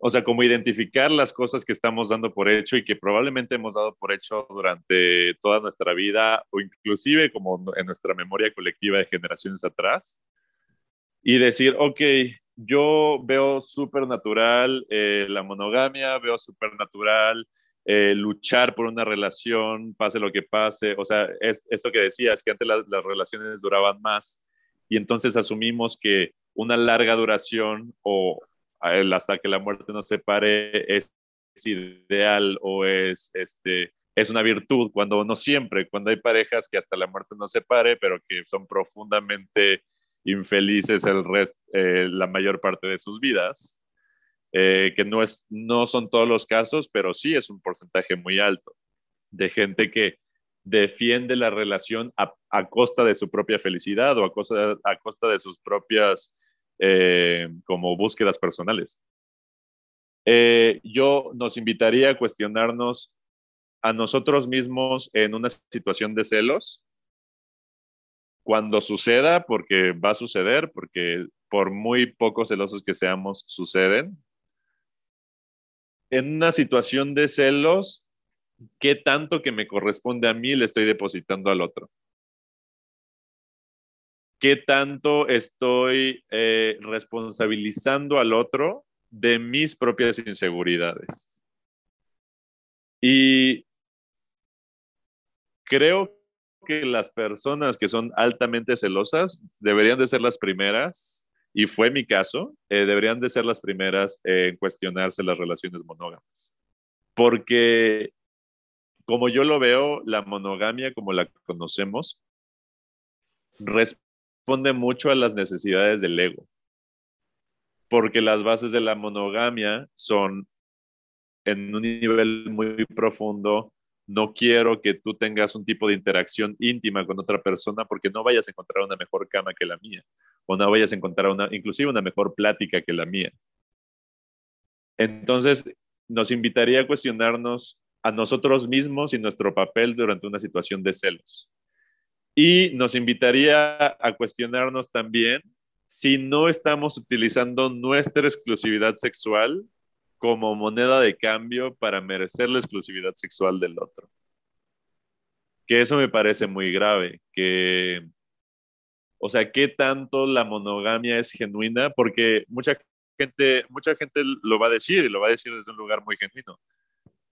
S2: O sea, como identificar las cosas que estamos dando por hecho y que probablemente hemos dado por hecho durante toda nuestra vida o inclusive como en nuestra memoria colectiva de generaciones atrás. Y decir, ok, yo veo súper natural eh, la monogamia, veo súper natural eh, luchar por una relación, pase lo que pase. O sea, es, esto que decías, que antes las relaciones duraban más y entonces asumimos que una larga duración o hasta que la muerte nos separe es, ideal o es, este, es una virtud, cuando no siempre, cuando hay parejas que hasta la muerte nos separe, pero que son profundamente infelices el resto, eh, la mayor parte de sus vidas, eh, que no, es, no son todos los casos, pero sí es un porcentaje muy alto de gente que defiende la relación a, a costa de su propia felicidad o a costa, a costa de sus propias eh, como búsquedas personales. Eh, yo nos invitaría a cuestionarnos a nosotros mismos en una situación de celos, cuando suceda, porque va a suceder, porque por muy pocos celosos que seamos, suceden. En una situación de celos, ¿qué tanto que me corresponde a mí le estoy depositando al otro? qué tanto estoy eh, responsabilizando al otro de mis propias inseguridades. Y creo que las personas que son altamente celosas deberían de ser las primeras, y fue mi caso, eh, deberían de ser las primeras en cuestionarse las relaciones monógamas. Porque como yo lo veo, la monogamia como la conocemos responde mucho a las necesidades del ego, porque las bases de la monogamia son en un nivel muy profundo, no quiero que tú tengas un tipo de interacción íntima con otra persona porque no vayas a encontrar una mejor cama que la mía, o no vayas a encontrar una, inclusive una mejor plática que la mía. Entonces, nos invitaría a cuestionarnos a nosotros mismos y nuestro papel durante una situación de celos. Y nos invitaría a cuestionarnos también si no estamos utilizando nuestra exclusividad sexual como moneda de cambio para merecer la exclusividad sexual del otro. Que eso me parece muy grave, que, o sea, ¿qué tanto la monogamia es genuina? Porque mucha gente, mucha gente lo va a decir y lo va a decir desde un lugar muy genuino.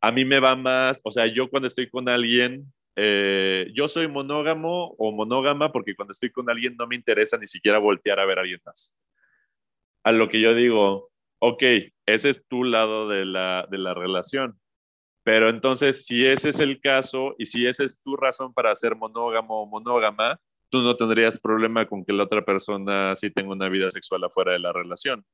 S2: A mí me va más, o sea, yo cuando estoy con alguien, eh, yo soy monógamo o monógama porque cuando estoy con alguien no me interesa ni siquiera voltear a ver a alguien más. A lo que yo digo, ok, ese es tu lado de la, de la relación. Pero entonces, si ese es el caso y si esa es tu razón para ser monógamo o monógama, tú no tendrías problema con que la otra persona sí tenga una vida sexual afuera de la relación.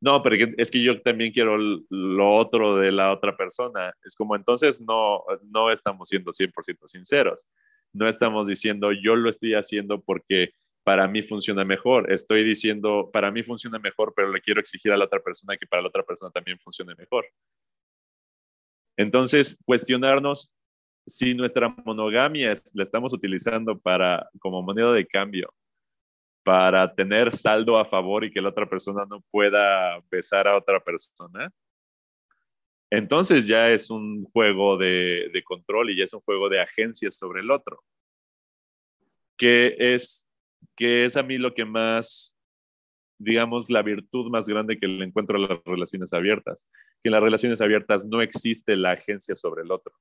S2: No, pero es que yo también quiero lo otro de la otra persona. Es como entonces no, no estamos siendo 100% sinceros. No estamos diciendo yo lo estoy haciendo porque para mí funciona mejor. Estoy diciendo para mí funciona mejor, pero le quiero exigir a la otra persona que para la otra persona también funcione mejor. Entonces, cuestionarnos si nuestra monogamia la estamos utilizando para como moneda de cambio para tener saldo a favor y que la otra persona no pueda besar a otra persona, entonces ya es un juego de, de control y ya es un juego de agencia sobre el otro. Que es, que es a mí lo que más, digamos, la virtud más grande que le encuentro a las relaciones abiertas. Que en las relaciones abiertas no existe la agencia sobre el otro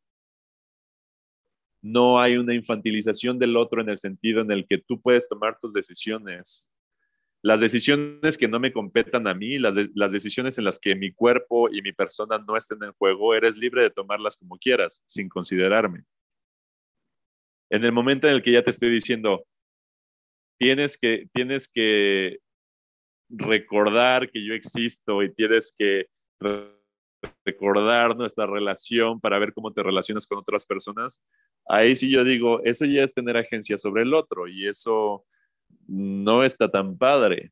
S2: no hay una infantilización del otro en el sentido en el que tú puedes tomar tus decisiones. Las decisiones que no me competan a mí, las, decisiones en las que mi cuerpo y mi persona no estén en juego, eres libre de tomarlas como quieras, sin considerarme. En el momento en el que ya te estoy diciendo, tienes que, tienes que recordar que yo existo y tienes que recordar nuestra relación para ver cómo te relacionas con otras personas, ahí sí yo digo, eso ya es tener agencia sobre el otro y eso no está tan padre.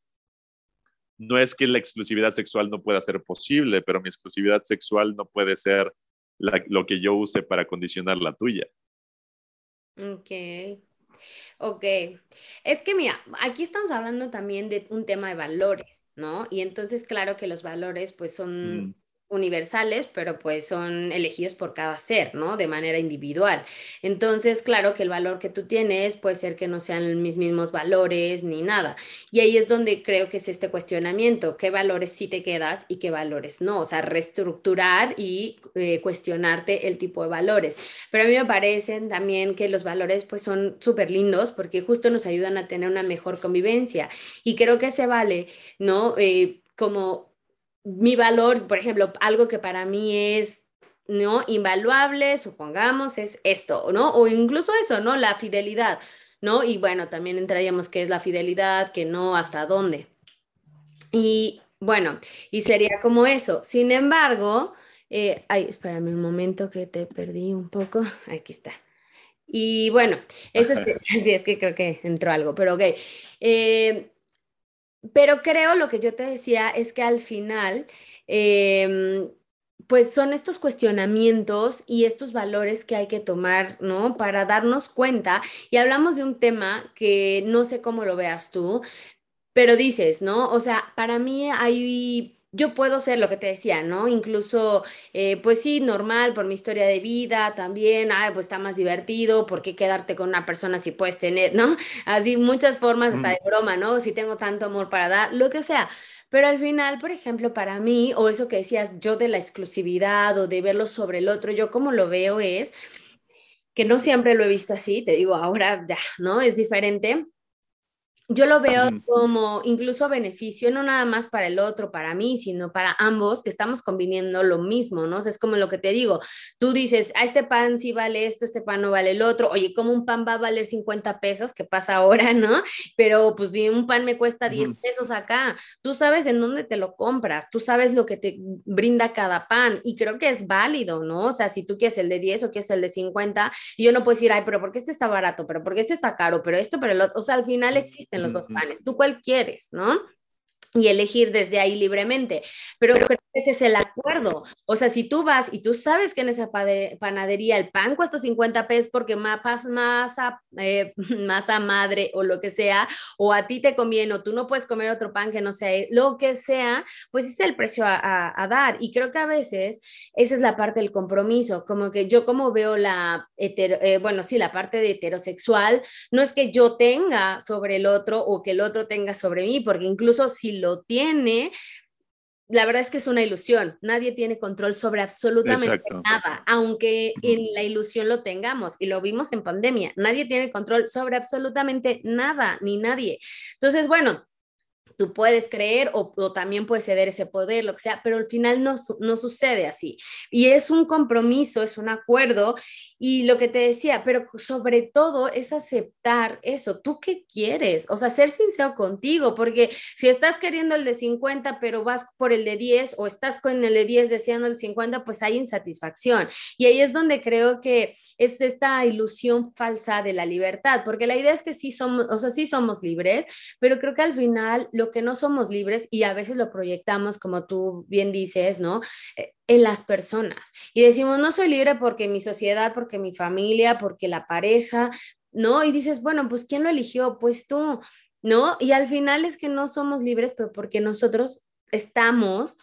S2: No es que la exclusividad sexual no pueda ser posible, pero mi exclusividad sexual no puede ser lo que yo use para condicionar la tuya.
S1: Ok. Ok. Es que mira, aquí estamos hablando también de un tema de valores, ¿no? Y entonces, claro que los valores pues son universales, pero pues son elegidos por cada ser, ¿no? De manera individual. Entonces, claro que el valor que tú tienes puede ser que no sean mis mismos valores ni nada. Y ahí es donde creo que es este cuestionamiento, qué valores sí te quedas y qué valores no, o sea, reestructurar y eh, cuestionarte el tipo de valores. Pero a mí me parecen también que los valores pues son súper lindos porque justo nos ayudan a tener una mejor convivencia y creo que se vale, ¿no? Eh, como mi valor, por ejemplo, algo que para mí es no invaluable, supongamos, es esto, ¿no? O incluso eso, ¿no? La fidelidad, ¿no? Y bueno, también entraríamos qué es la fidelidad, que no, hasta dónde. Y bueno, y sería como eso. Sin embargo, eh, ay, espérame un momento que te perdí un poco. Aquí está. Y bueno, eso es, sí, es que creo que entró algo, pero ok. Eh, pero creo lo que yo te decía es que al final, em, pues son estos cuestionamientos y estos valores que hay que tomar, ¿no? Para darnos cuenta. Y hablamos de un tema que no sé cómo lo veas tú, pero dices, ¿no? O sea, para mí hay yo puedo ser lo que te decía, ¿no? Incluso, eh, pues sí, normal, por mi historia de vida también, ah, pues está más divertido, ¿por qué quedarte con una persona si puedes tener, ¿no? Así muchas formas hasta de broma, ¿no? Si tengo tanto amor para dar, lo que sea. Pero al final, por ejemplo, para mí, o eso que decías yo de la exclusividad o de verlo sobre el otro, yo como lo veo es que no siempre lo he visto así, te digo, ahora ya, ¿no? Es diferente yo lo veo como incluso beneficio, no nada más para el otro, para mí, sino para ambos, que estamos conviniendo lo mismo, ¿no? es como lo que te digo, tú dices, a este pan sí vale esto, este pan no vale el otro, oye, ¿cómo un pan va a valer 50 pesos? ¿Qué pasa ahora, no? Pero pues si un pan me cuesta 10 pesos acá, tú sabes en dónde te lo compras, tú sabes lo que te brinda cada pan y creo que es válido, ¿no? O sea, si tú quieres el de 10 o quieres el de 50, y yo no puedo decir, ay, pero ¿por qué este está barato? ¿Pero por qué este está caro? Pero esto, pero el otro, o sea, al final existen los dos panes. ¿Tú cuál quieres, no? Y elegir desde ahí libremente. Pero creo ese es el acuerdo. O sea, si tú vas y tú sabes que en esa panadería el pan cuesta 50 pesos porque mapas masa, eh, masa madre o lo que sea, o a ti te conviene, o tú no puedes comer otro pan que no sea lo que sea, pues es el precio a, dar. Y creo que a veces esa es la parte del compromiso, como que yo como veo la, eh, bueno, sí, la parte de heterosexual, no es que yo tenga sobre el otro o que el otro tenga sobre mí, porque incluso si lo tiene, la verdad es que es una ilusión. Nadie tiene control sobre absolutamente nada, aunque en la ilusión lo tengamos y lo vimos en pandemia. Nadie tiene control sobre absolutamente nada, ni nadie. Entonces, bueno, tú puedes creer o, también puedes ceder ese poder, lo que sea, pero al final no, no sucede así. Y es un compromiso, es un acuerdo y lo que te decía, pero sobre todo es aceptar eso, tú qué quieres, o sea, ser sincero contigo, porque si estás queriendo el de 50, pero vas por el de 10 o estás con el de 10 deseando el 50, pues hay insatisfacción. Y ahí es donde creo que es esta ilusión falsa de la libertad, porque la idea es que sí somos, o sea, sí somos libres, pero creo que al final lo que no somos libres y a veces lo proyectamos, como tú bien dices, ¿no? Eh, en las personas. Y decimos, no soy libre porque mi sociedad, porque mi familia, porque la pareja, ¿no? Y dices, bueno, pues ¿quién lo eligió? Pues tú, ¿no? Y al final es que no somos libres, pero porque nosotros estamos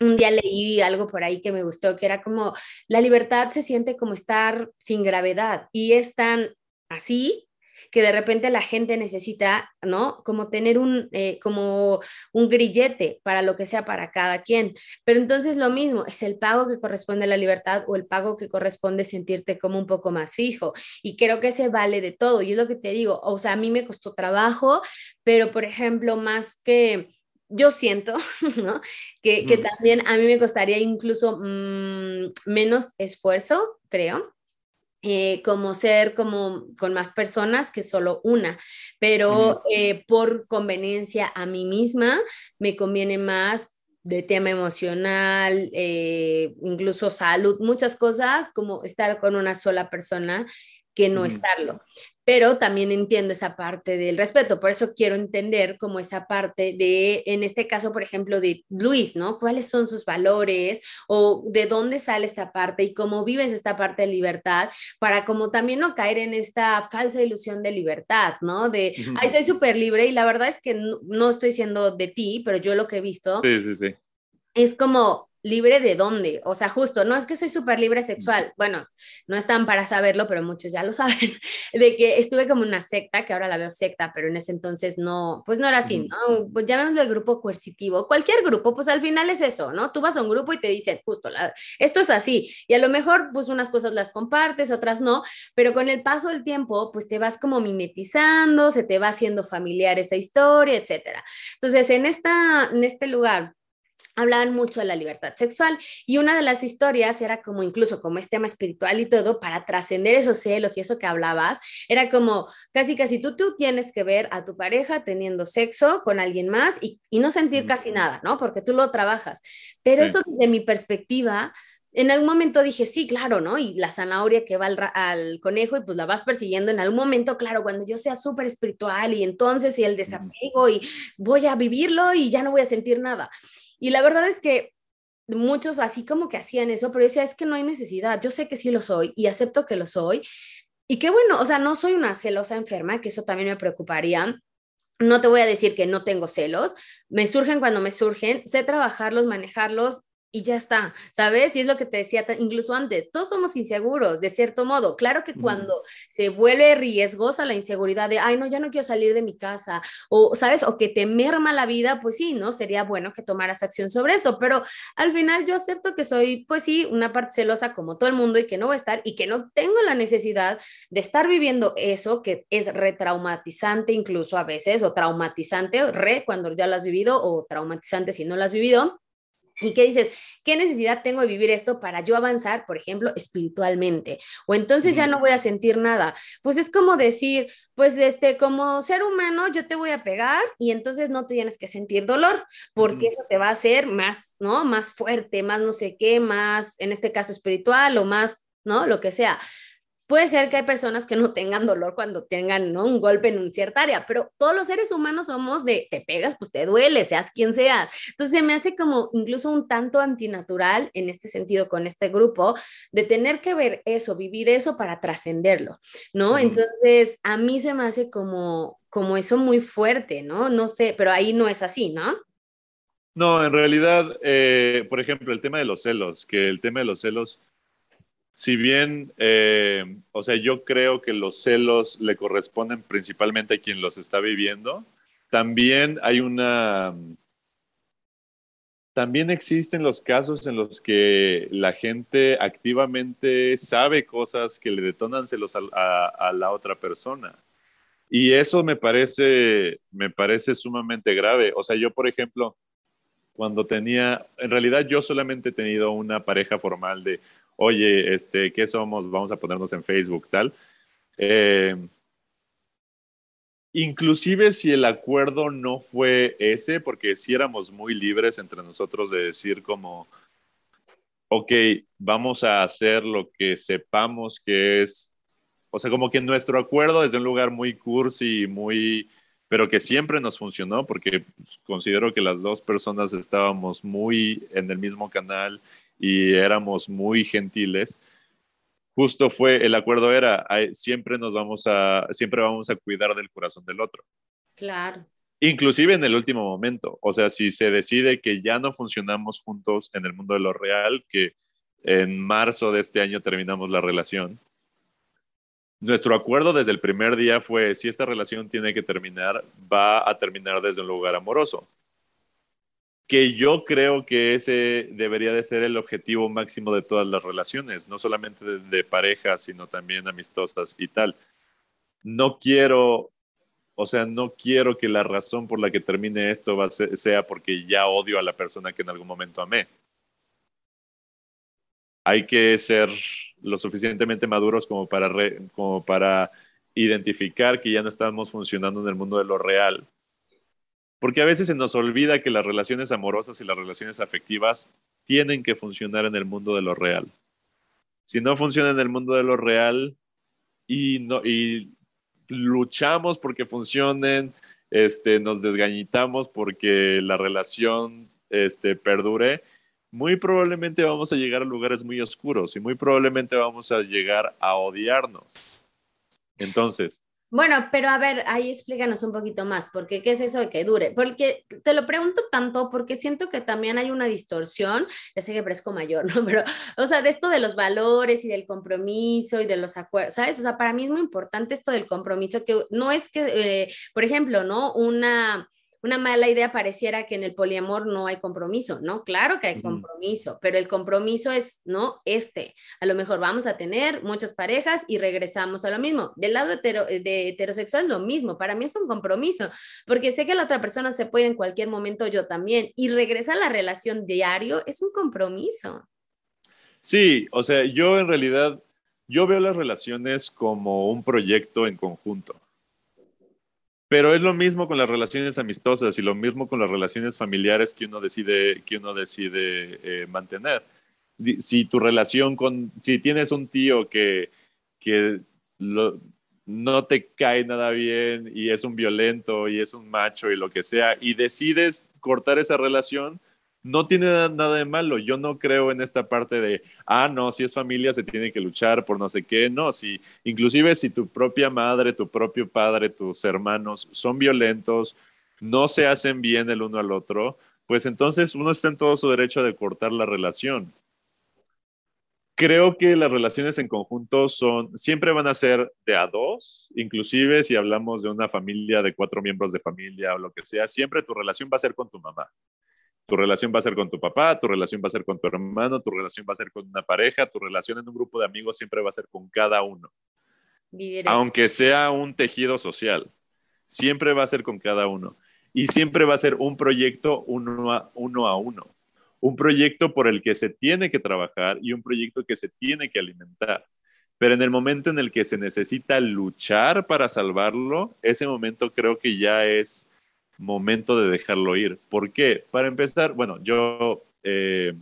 S1: un día leí algo por ahí que me gustó, que era como, la libertad se siente como estar sin gravedad y es tan así que de repente la gente necesita, ¿no? Como tener un, eh, como un grillete para lo que sea para cada quien. Pero entonces lo mismo, es el pago que corresponde a la libertad o el pago que corresponde sentirte como un poco más fijo. Y creo que se vale de todo. Y es lo que te digo, o sea, a mí me costó trabajo, pero por ejemplo, más que yo siento, ¿no? Que, que, también a mí me costaría incluso mm, menos esfuerzo, creo, eh, como ser como con más personas que solo una, pero eh, por conveniencia a mí misma me conviene más de tema emocional, eh, incluso salud, muchas cosas como estar con una sola persona que no estarlo pero también entiendo esa parte del respeto, por eso quiero entender como esa parte de, en este caso, por ejemplo, de Luis, ¿no? ¿Cuáles son sus valores o de dónde sale esta parte y cómo vives esta parte de libertad para como también no caer en esta falsa ilusión de libertad, ¿no? De, ay, soy súper libre y la verdad es que no, no, estoy siendo de ti, pero yo lo que he visto
S2: sí, sí, sí.
S1: es como ¿Libre de dónde? O sea, justo, no es que soy súper libre sexual, bueno, no están para saberlo, pero muchos ya lo saben, de que estuve como una secta, que ahora la veo secta, pero en ese entonces no, pues no era así, ¿no? Pues llamémoslo el grupo coercitivo, cualquier grupo, pues al final es eso, ¿no? Tú vas a un grupo y te dicen, justo, esto es así, y a lo mejor pues unas cosas las compartes, otras no, pero con el paso del tiempo, pues te vas como mimetizando, se te va haciendo familiar esa historia, etcétera. Entonces, en, esta, en este lugar hablaban mucho de la libertad sexual y una de las historias era como incluso como este tema espiritual y todo para trascender esos celos y eso que hablabas era como casi casi tú, tú tienes que ver a tu pareja teniendo sexo con alguien más y, no sentir casi nada, ¿no? Porque tú lo trabajas. Pero eso desde mi perspectiva en algún momento dije, sí, claro, ¿no? Y la zanahoria que va al, al, conejo y pues la vas persiguiendo en algún momento, claro, cuando yo sea súper espiritual y entonces y el desapego y voy a vivirlo y ya no voy a sentir nada. Y la verdad es que muchos así como que hacían eso, pero yo decía, es que no hay necesidad, yo sé que sí lo soy y acepto que lo soy. Y qué bueno, o sea, no soy una celosa enferma, que eso también me preocuparía. No te voy a decir que no tengo celos, me surgen cuando me surgen, sé trabajarlos, manejarlos y ya está, ¿sabes? Y es lo que te decía incluso antes, todos somos inseguros, de cierto modo. Claro que cuando se vuelve riesgosa la inseguridad de, ay, no, ya no quiero salir de mi casa, o, ¿sabes? O que te merma la vida, pues sí, ¿no? Sería bueno que tomaras acción sobre eso, pero al final yo acepto que soy, pues sí, una parte celosa como todo el mundo y que no voy a estar y que no tengo la necesidad de estar viviendo eso que es retraumatizante incluso a veces, o traumatizante, re cuando ya lo has vivido, o traumatizante si no lo has vivido ¿Y qué dices? ¿Qué necesidad tengo de vivir esto para yo avanzar, por ejemplo, espiritualmente? O entonces ya no voy a sentir nada. Pues es como decir, pues este, como ser humano yo te voy a pegar y entonces no tienes que sentir dolor, porque eso te va a hacer más, ¿no? Más fuerte, más no sé qué, más, en este caso espiritual o más, ¿no? Lo que sea. Puede ser que hay personas que no tengan dolor cuando tengan ¿no? un golpe en un cierta área, pero todos los seres humanos somos de te pegas, pues te duele, seas quien seas. Entonces se me hace como incluso un tanto antinatural en este sentido con este grupo de tener que ver eso, vivir eso para trascenderlo, ¿no? Entonces a mí se me hace como, como eso muy fuerte, ¿no? No sé, pero ahí no es así, ¿no?
S2: No, en realidad, eh, por ejemplo, el tema de los celos, que el tema de los celos si bien, eh, o sea, yo creo que los celos le corresponden principalmente a quien los está viviendo, también hay una... También existen los casos en los que la gente activamente sabe cosas que le detonan celos a, la otra persona. Y eso me parece, me parece sumamente grave. O sea, yo, por ejemplo, cuando tenía, en realidad yo solamente he tenido una pareja formal de, oye, este, ¿qué somos? Vamos a ponernos en Facebook, tal. Eh, inclusive si el acuerdo no fue ese, porque si éramos muy libres entre nosotros de decir como, ok, vamos a hacer lo que sepamos que es o sea, como que nuestro acuerdo es de un lugar muy cursi y muy, pero que siempre nos funcionó porque considero que las dos personas estábamos muy en el mismo canal y éramos muy gentiles. Justo fue, el acuerdo era, siempre nos vamos a, siempre vamos a cuidar del corazón del otro.
S1: Claro.
S2: Inclusive en el último momento, o sea, si se decide que ya no funcionamos juntos en el mundo de lo real, que en marzo de este año terminamos la relación, nuestro acuerdo desde el primer día fue, si esta relación tiene que terminar, va a terminar desde un lugar amoroso. Que yo creo que ese debería de ser el objetivo máximo de todas las relaciones, no solamente de, pareja, sino también amistosas y tal. No quiero, o sea, no quiero que la razón por la que termine esto va sea porque ya odio a la persona que en algún momento amé. Hay que ser lo suficientemente maduros como para, como para identificar que ya no estamos funcionando en el mundo de lo real. Porque a veces se nos olvida que las relaciones amorosas y las relaciones afectivas tienen que funcionar en el mundo de lo real. Si no funciona en el mundo de lo real y, y luchamos porque funcionen, este, nos desgañitamos porque la relación este, perdure, muy probablemente vamos a llegar a lugares muy oscuros y muy probablemente vamos a llegar a odiarnos. Entonces.
S1: Bueno, pero a ver, ahí explícanos un poquito más, porque qué es eso de que dure. Porque te lo pregunto tanto porque siento que también hay una distorsión, ya sé que parezco mayor, ¿no? Pero, o sea, de esto de los valores y del compromiso y de los acuerdos, ¿sabes? O sea, para mí es muy importante esto del compromiso, que no es que, eh, por ejemplo, ¿no? Una una mala idea pareciera que en el poliamor no hay compromiso, ¿no? Claro que hay compromiso, pero el compromiso es, ¿no? Este, a lo mejor vamos a tener muchas parejas y regresamos a lo mismo. Del lado de heterosexual lo mismo, para mí es un compromiso, porque sé que la otra persona se puede en cualquier momento, yo también, y regresa a la relación diario es un compromiso.
S2: Sí, o sea, yo en realidad, yo veo las relaciones como un proyecto en conjunto. Pero es lo mismo con las relaciones amistosas y lo mismo con las relaciones familiares que uno decide, que uno decide eh, mantener. Si tu relación con, si tienes un tío que, que no te cae nada bien y es un violento y es un macho y lo que sea, y decides cortar esa relación, no tiene nada de malo. Yo no creo en esta parte de, ah, no, si es familia se tiene que luchar por no sé qué. No, si inclusive si tu propia madre, tu propio padre, tus hermanos son violentos, no se hacen bien el uno al otro, pues entonces uno está en todo su derecho de cortar la relación. Creo que las relaciones en conjunto son, siempre van a ser de a dos, inclusive si hablamos de una familia de cuatro miembros de familia o lo que sea, siempre tu relación va a ser con tu mamá. Tu relación va a ser con tu papá, tu relación va a ser con tu hermano, tu relación va a ser con una pareja, tu relación en un grupo de amigos siempre va a ser con cada uno. Aunque sea un tejido social, siempre va a ser con cada uno. Y siempre va a ser un proyecto uno a uno. A uno. Un proyecto por el que se tiene que trabajar y un proyecto que se tiene que alimentar. Pero en el momento en el que se necesita luchar para salvarlo, ese momento creo que ya es momento de dejarlo ir. ¿Por qué? Para empezar, bueno, yo, eh,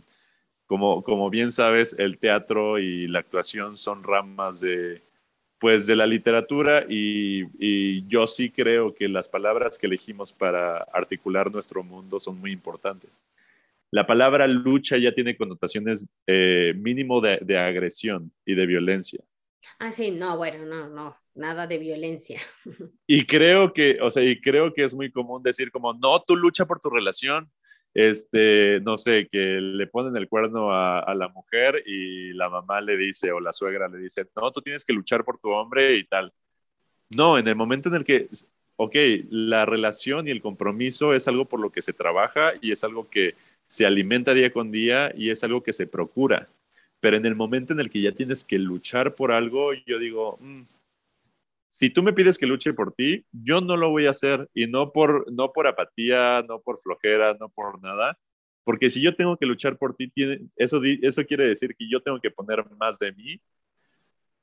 S2: como, como bien sabes, el teatro y la actuación son ramas de, pues, de la literatura y, yo sí creo que las palabras que elegimos para articular nuestro mundo son muy importantes. La palabra lucha ya tiene connotaciones eh, mínimo de, de agresión y de violencia.
S1: Ah, sí, no, bueno, no, no, nada de violencia.
S2: Y creo que, o sea, y creo que es muy común decir como, no, tú lucha por tu relación. Este, no sé, que le ponen el cuerno a, la mujer y la mamá le dice o la suegra le dice, no, tú tienes que luchar por tu hombre y tal. No, en el momento en el que, ok, la relación y el compromiso es algo por lo que se trabaja y es algo que se alimenta día con día y es algo que se procura. Pero en el momento en el que ya tienes que luchar por algo, yo digo, mm, si tú me pides que luche por ti, yo no lo voy a hacer y no por, no por apatía, no por flojera, no por nada, porque si yo tengo que luchar por ti, eso, eso quiere decir que yo tengo que poner más de mí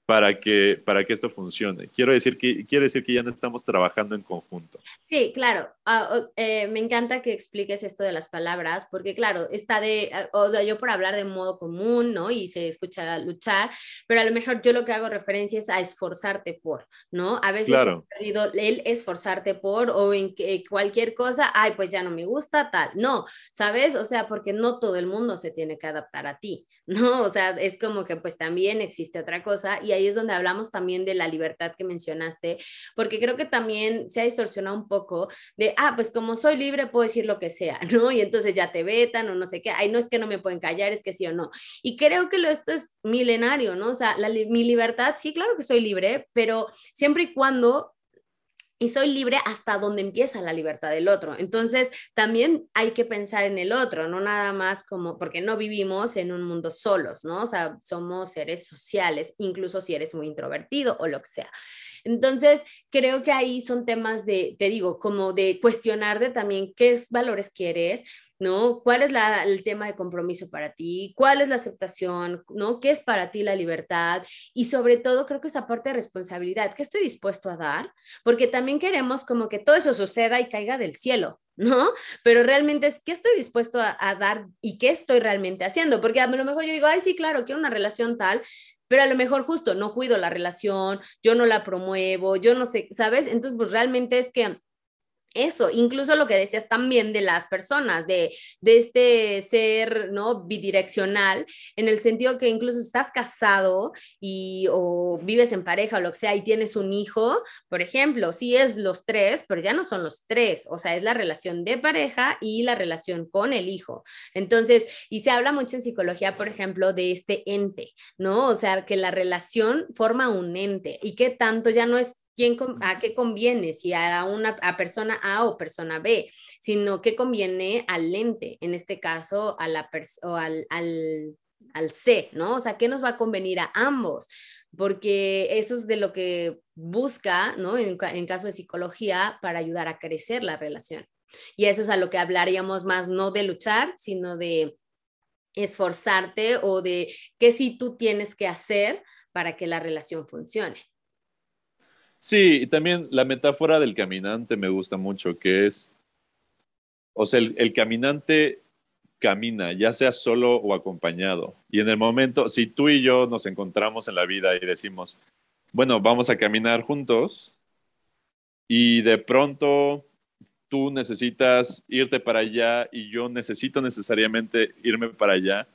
S2: para que, para que esto funcione. Quiero decir que, quiere decir que ya no estamos trabajando en conjunto.
S1: Sí, claro. Ah, eh, me encanta que expliques esto de las palabras, porque claro, está de, ah, o sea, yo por hablar de modo común, ¿no? Y se escucha luchar, pero a lo mejor yo lo que hago referencia es a esforzarte por, ¿no? A veces he perdido el esforzarte por o en que cualquier cosa, ay, pues ya no me gusta, tal. No, ¿sabes? O sea, porque no todo el mundo se tiene que adaptar a ti, ¿no? O sea, es como que pues también existe otra cosa y ahí es donde hablamos también de la libertad que mencionaste, porque creo que también se ha distorsionado un poco de, ah, pues como soy libre puedo decir lo que sea, ¿no? Y entonces ya te vetan o no sé qué, ay, no es que no me pueden callar, es que sí o no. Y creo que lo, esto es milenario, ¿no? O sea, mi libertad, sí, claro que soy libre, pero siempre y cuando y soy libre hasta donde empieza la libertad del otro. Entonces, también hay que pensar en el otro, no nada más como, porque no vivimos en un mundo solos, ¿no? O sea, somos seres sociales, incluso si eres muy introvertido o lo que sea. Entonces, creo que ahí son temas de, te digo, como de cuestionar de también qué valores quieres, ¿no? ¿Cuál es el tema de compromiso para ti? ¿Cuál es la aceptación? ¿No? ¿Qué es para ti la libertad? Y sobre todo, creo que esa parte de responsabilidad, ¿qué estoy dispuesto a dar? Porque también queremos como que todo eso suceda y caiga del cielo, ¿no? Pero realmente es qué estoy dispuesto a, a, dar y qué estoy realmente haciendo, porque a lo mejor yo digo, ay, sí, claro, quiero una relación tal, pero a lo mejor justo no cuido la relación, yo no la promuevo, yo no sé, ¿sabes? Entonces, pues realmente es que eso, incluso lo que decías también de las personas, de, de, este ser, ¿no? Bidireccional, en el sentido que incluso estás casado y o vives en pareja o lo que sea y tienes un hijo, por ejemplo, sí es los tres, pero ya no son los tres, o sea, es la relación de pareja y la relación con el hijo. Entonces, y se habla mucho en psicología, por ejemplo, de este ente, ¿no? O sea, que la relación forma un ente y que tanto ya no es quién, a qué conviene, si a una a persona A o persona B, sino qué conviene al lente, en este caso a la o al, al, al C, ¿no? O sea, ¿qué nos va a convenir a ambos? Porque eso es de lo que busca, ¿no? En, caso de psicología, para ayudar a crecer la relación. Y eso es a lo que hablaríamos más, no de luchar, sino de esforzarte o de qué sí tú tienes que hacer para que la relación funcione.
S2: Sí, y también la metáfora del caminante me gusta mucho, que es, o sea, el, caminante camina, ya sea solo o acompañado. Y en el momento, si tú y yo nos encontramos en la vida y decimos, bueno, vamos a caminar juntos, y de pronto tú necesitas irte para allá y yo necesito necesariamente irme para allá,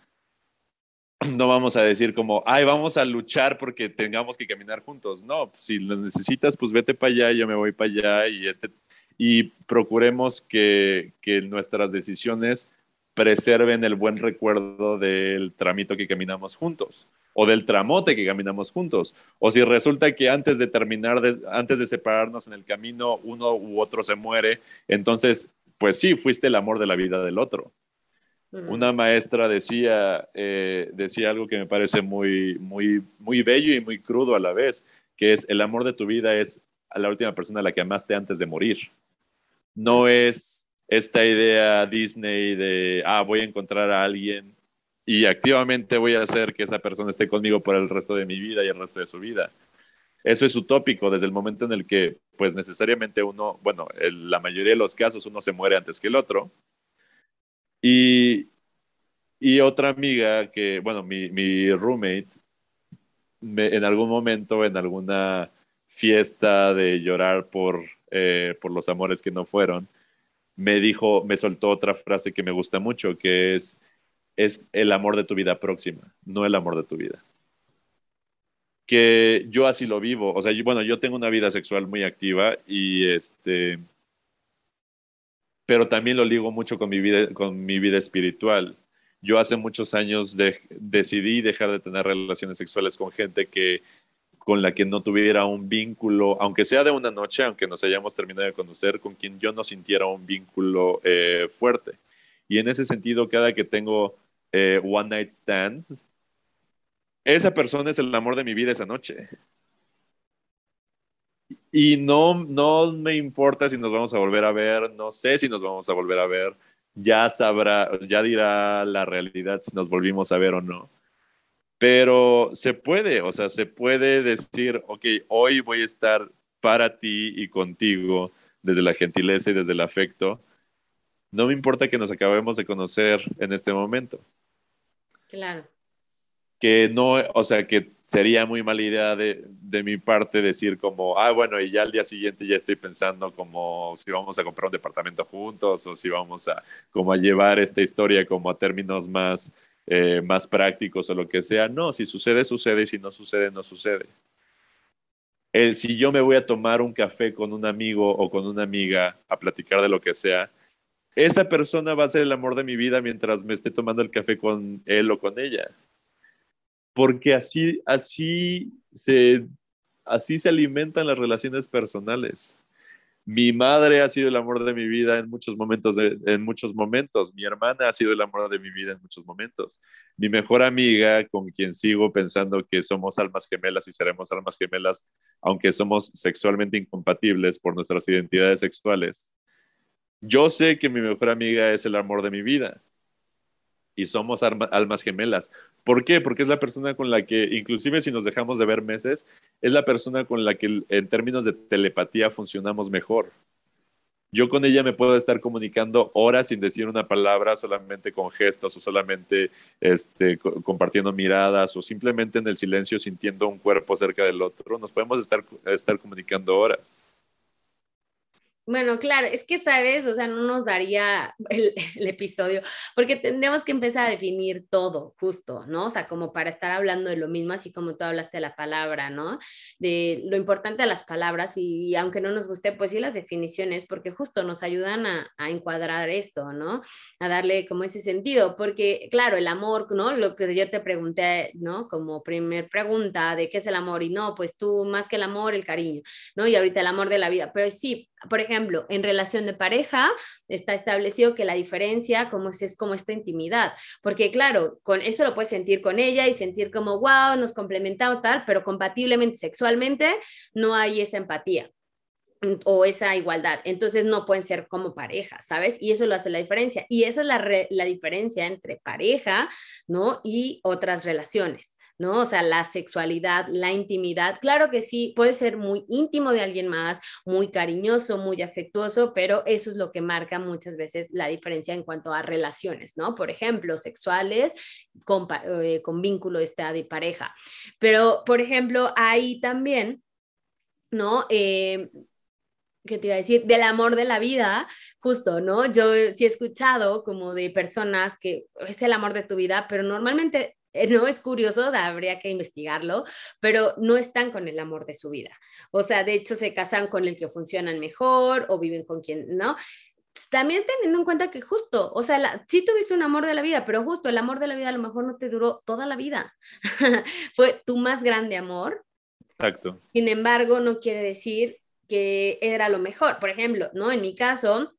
S2: no vamos a decir como, ay, vamos a luchar porque tengamos que caminar juntos. No, si lo necesitas, pues vete para allá, yo me voy para allá y, este, y procuremos que, que nuestras decisiones preserven el buen recuerdo del tramito que caminamos juntos o del tramote que caminamos juntos. O si resulta que antes de terminar, antes de separarnos en el camino, uno u otro se muere, entonces, pues sí, fuiste el amor de la vida del otro. Una maestra decía, eh, decía algo que me parece muy, muy, muy bello y muy crudo a la vez, que es el amor de tu vida es a la última persona a la que amaste antes de morir. No es esta idea Disney de, ah, voy a encontrar a alguien y activamente voy a hacer que esa persona esté conmigo por el resto de mi vida y el resto de su vida. Eso es utópico desde el momento en el que, pues necesariamente uno, bueno, en la mayoría de los casos uno se muere antes que el otro, y, otra amiga que, bueno, mi, mi roommate, en algún momento, en alguna fiesta de llorar por, eh, por los amores que no fueron, me dijo, me soltó otra frase que me gusta mucho, que es, es el amor de tu vida próxima, no el amor de tu vida. Que yo así lo vivo, o sea, bueno, yo tengo una vida sexual muy activa y este, pero también lo ligo mucho con mi vida, con mi vida espiritual. Yo hace muchos años decidí dejar de tener relaciones sexuales con gente que con la que no tuviera un vínculo, aunque sea de una noche, aunque nos hayamos terminado de conocer, con quien yo no sintiera un vínculo eh, fuerte. Y en ese sentido, cada que tengo eh, one night stands, esa persona es el amor de mi vida esa noche. Y no, no me importa si nos vamos a volver a ver, no sé si nos vamos a volver a ver, ya sabrá, ya dirá la realidad si nos volvimos a ver o no. Pero se puede, o sea, se puede decir, ok, hoy voy a estar para ti y contigo desde la gentileza y desde el afecto. No me importa que nos acabemos de conocer en este momento.
S1: Claro.
S2: Que no, o sea, que sería muy mala idea de, de, mi parte decir como, ah, bueno, y ya al día siguiente ya estoy pensando como si vamos a comprar un departamento juntos o si vamos a como a llevar esta historia como a términos más eh, más prácticos o lo que sea. No, si sucede, sucede y si no sucede, no sucede. El, si yo me voy a tomar un café con un amigo o con una amiga a platicar de lo que sea, esa persona va a ser el amor de mi vida mientras me esté tomando el café con él o con ella. Porque así, así, se, así se alimentan las relaciones personales. Mi madre ha sido el amor de mi vida en muchos momentos, en muchos momentos. Mi hermana ha sido el amor de mi vida en muchos momentos. Mi mejor amiga, con quien sigo pensando que somos almas gemelas y seremos almas gemelas, aunque somos sexualmente incompatibles por nuestras identidades sexuales. Yo sé que mi mejor amiga es el amor de mi vida y somos almas gemelas. ¿Por qué? Porque es la persona con la que, inclusive si nos dejamos de ver meses, es la persona con la que en términos de telepatía funcionamos mejor. Yo con ella me puedo estar comunicando horas sin decir una palabra, solamente con gestos o solamente este, compartiendo miradas o simplemente en el silencio sintiendo un cuerpo cerca del otro. Nos podemos estar, estar comunicando horas.
S1: Bueno, claro, es que, ¿sabes? O sea, no nos daría el, episodio, porque tendríamos que empezar a definir todo, justo, ¿no? O sea, como para estar hablando de lo mismo, así como tú hablaste de la palabra, ¿no? De lo importante de las palabras y, aunque no nos guste, pues sí las definiciones, porque justo nos ayudan a, a, encuadrar esto, ¿no? A darle como ese sentido, porque, claro, el amor, ¿no? Lo que yo te pregunté, ¿no? Como primer pregunta de qué es el amor, y no, pues tú más que el amor, el cariño, ¿no? Y ahorita el amor de la vida, pero sí, por ejemplo, en relación de pareja está establecido que la diferencia como es, es como esta intimidad, porque claro, con eso lo puedes sentir con ella y sentir como, wow, nos complementamos tal, pero compatiblemente sexualmente no hay esa empatía o esa igualdad. Entonces no pueden ser como pareja, ¿sabes? Y eso lo hace la diferencia. Y esa es la, la diferencia entre pareja, ¿no? Y otras relaciones. ¿No? O sea, la sexualidad, la intimidad, claro que sí, puede ser muy íntimo de alguien más, muy cariñoso, muy afectuoso, pero eso es lo que marca muchas veces la diferencia en cuanto a relaciones, ¿no? Por ejemplo, sexuales con, eh, con vínculo esta de pareja. Pero, por ejemplo, ahí también, ¿no? Eh, ¿qué te iba a decir? Del amor de la vida, justo, ¿no? Yo sí he escuchado como de personas que es el amor de tu vida, pero normalmente no es curioso, habría que investigarlo, pero no están con el amor de su vida. O sea, de hecho se casan con el que funcionan mejor o viven con quien, ¿no? También teniendo en cuenta que justo, o sea, sí tuviste un amor de la vida, pero justo el amor de la vida a lo mejor no te duró toda la vida. Fue tu más grande amor.
S2: Exacto.
S1: Sin embargo, no quiere decir que era lo mejor. Por ejemplo, ¿no? En mi caso,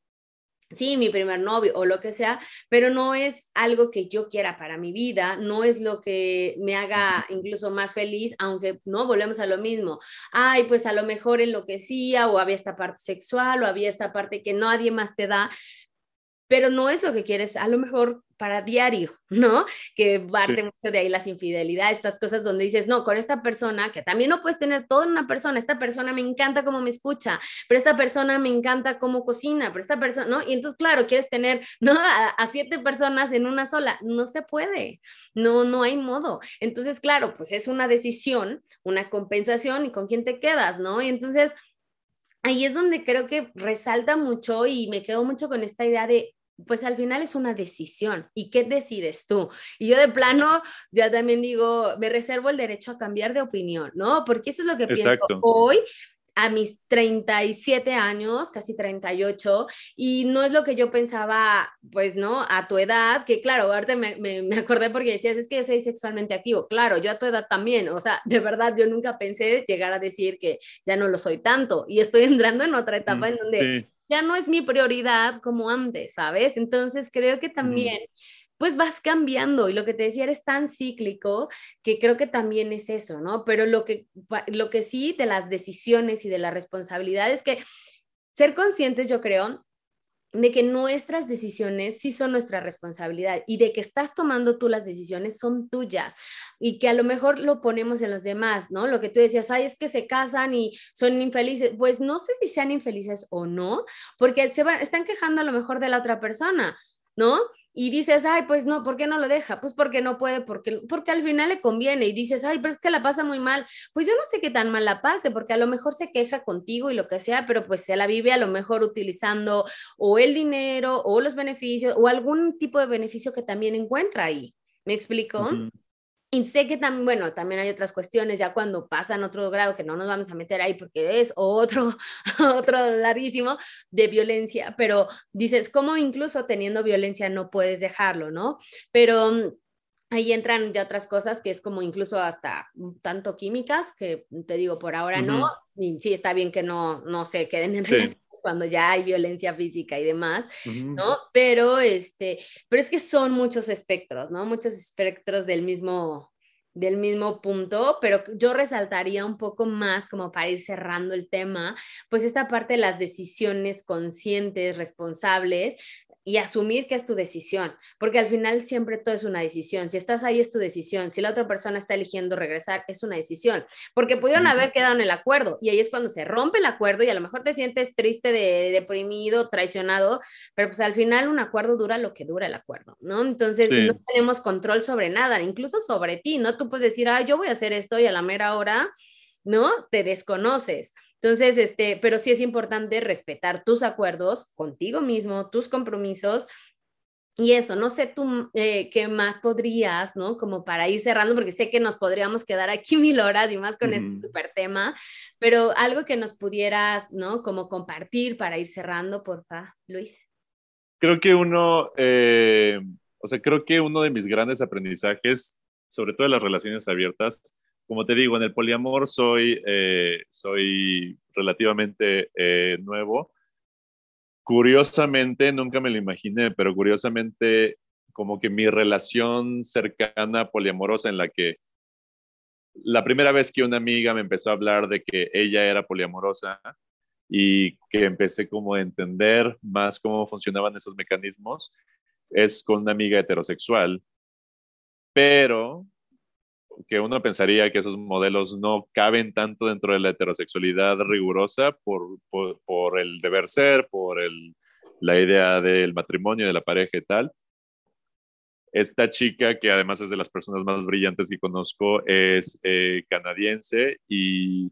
S1: sí, mi primer novio o lo que sea, pero no es algo que yo quiera para mi vida, no es lo que me haga incluso más feliz, aunque no volvemos a lo mismo. Ay, pues a lo mejor enloquecía o había esta parte sexual o había esta parte que nadie más te da, pero no es lo que quieres, a lo mejor para diario, ¿no? Que parte mucho de ahí las infidelidades, estas cosas donde dices, no, con esta persona, que también no puedes tener todo en una persona, esta persona me encanta cómo me escucha, pero esta persona me encanta cómo cocina, pero esta persona, ¿no? Y entonces, claro, quieres tener, ¿no? A, a siete personas en una sola, no se puede, no, no hay modo. Entonces, claro, pues es una decisión, una compensación y con quién te quedas, ¿no? Y entonces ahí es donde creo que resalta mucho y me quedo mucho con esta idea de pues al final es una decisión. ¿Y qué decides tú? Y yo de plano ya también digo, me reservo el derecho a cambiar de opinión, ¿no? Porque eso es lo que pienso hoy a mis 37 años, casi 38, y no es lo que yo pensaba, pues, ¿no? A tu edad, que claro, ahorita me, me, me, acordé porque decías, es que yo soy sexualmente activo. Claro, yo a tu edad también, o sea, de verdad, yo nunca pensé llegar a decir que ya no lo soy tanto, y estoy entrando en otra etapa en donde ya no es mi prioridad como antes, ¿sabes? Entonces creo que también pues vas cambiando y lo que te decía eres tan cíclico que creo que también es eso, ¿no? Pero lo que, lo que sí de las decisiones y de la responsabilidad es que ser conscientes, yo creo, de que nuestras decisiones sí son nuestra responsabilidad y de que estás tomando tú las decisiones son tuyas y que a lo mejor lo ponemos en los demás, ¿no? Lo que tú decías, ay, es que se casan y son infelices, pues no sé si sean infelices o no, porque se van, están quejando a lo mejor de la otra persona, ¿no? Y dices, ay, pues no, ¿por qué no lo deja? Pues porque no puede, porque, porque al final le conviene y dices, ay, pero es que la pasa muy mal. Pues yo no sé qué tan mal la pase, porque a lo mejor se queja contigo y lo que sea, pero pues se la vive a lo mejor utilizando o el dinero o los beneficios o algún tipo de beneficio que también encuentra ahí. ¿Me explico? Y sé que también, bueno, también hay otras cuestiones ya cuando pasan otro grado que no nos vamos a meter ahí porque es otro, otro larguísimo de violencia, pero dices, ¿cómo incluso teniendo violencia no puedes dejarlo, no? Pero mm, ahí entran ya otras cosas que es como incluso hasta tanto químicas, que te digo, por ahora no, y sí está bien que no, no se queden en relaciones cuando ya hay violencia física y demás, ¿no? Pero, este, pero es que son muchos espectros, ¿no? Muchos espectros del mismo, del mismo punto, pero yo resaltaría un poco más como para ir cerrando el tema, pues esta parte de las decisiones conscientes, responsables, y asumir que es tu decisión, porque al final siempre todo es una decisión. Si estás ahí es tu decisión, si la otra persona está eligiendo regresar es una decisión, porque pudieron haber quedado en el acuerdo y ahí es cuando se rompe el acuerdo y a lo mejor te sientes triste, de, deprimido, traicionado, pero pues al final un acuerdo dura lo que dura el acuerdo, ¿no? Entonces no tenemos control sobre nada, incluso sobre ti, ¿no? Tú puedes decir, ah, yo voy a hacer esto y a la mera hora ¿no? Te desconoces. Entonces, este, pero sí es importante respetar tus acuerdos contigo mismo, tus compromisos. Y eso, no sé tú eh, qué más podrías, ¿no? Como para ir cerrando, porque sé que nos podríamos quedar aquí mil horas y más con este súper tema, pero algo que nos pudieras, ¿no? Como compartir para ir cerrando, porfa, Luis.
S2: Creo que uno, eh, o sea, creo que uno de mis grandes aprendizajes, sobre todo en las relaciones abiertas, como te digo, en el poliamor soy, eh, soy relativamente eh, nuevo. Curiosamente, nunca me lo imaginé, pero curiosamente, como que mi relación cercana poliamorosa en la que la primera vez que una amiga me empezó a hablar de que ella era poliamorosa y que empecé como a entender más cómo funcionaban esos mecanismos, es con una amiga heterosexual. Pero que uno pensaría que esos modelos no caben tanto dentro de la heterosexualidad rigurosa por, por, el deber ser, por el, la idea del matrimonio, de la pareja y tal. Esta chica, que además es de las personas más brillantes que conozco, es eh, canadiense y,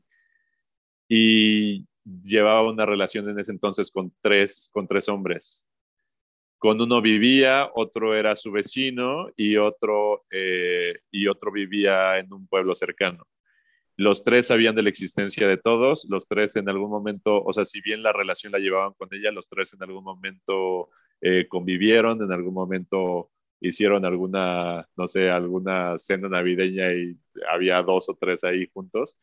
S2: y llevaba una relación en ese entonces con tres, con tres hombres con uno vivía, otro era su vecino y otro, eh, y otro vivía en un pueblo cercano. Los tres sabían de la existencia de todos, los tres en algún momento, o sea, si bien la relación la llevaban con ella, los tres en algún momento eh, convivieron, en algún momento hicieron alguna, no sé, alguna cena navideña y había dos o tres ahí juntos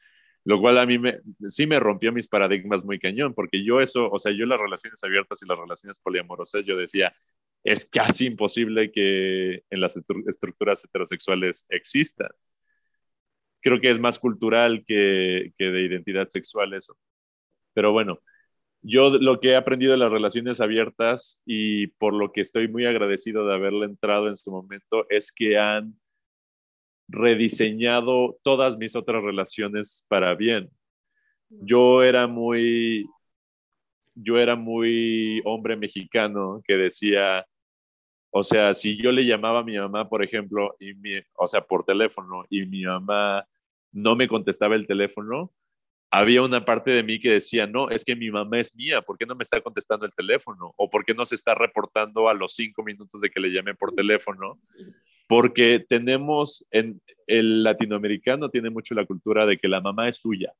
S2: lo cual a mí me, sí me rompió mis paradigmas muy cañón, porque yo eso, o sea, yo las relaciones abiertas y las relaciones poliamorosas, yo decía, es casi imposible que en las estructuras heterosexuales existan. Creo que es más cultural que, que de identidad sexual eso. Pero bueno, yo lo que he aprendido de las relaciones abiertas y por lo que estoy muy agradecido de haberle entrado en su momento es que han rediseñado todas mis otras relaciones para bien. Yo era muy, yo era muy hombre mexicano que decía, o sea, si yo le llamaba a mi mamá, por ejemplo, y mi, o sea, por teléfono, y mi mamá no me contestaba el teléfono, había una parte de mí que decía, no, es que mi mamá es mía, ¿por qué no me está contestando el teléfono? ¿O por qué no se está reportando a los cinco minutos de que le llamé por teléfono? porque tenemos, en el latinoamericano tiene mucho la cultura de que la mamá es suya,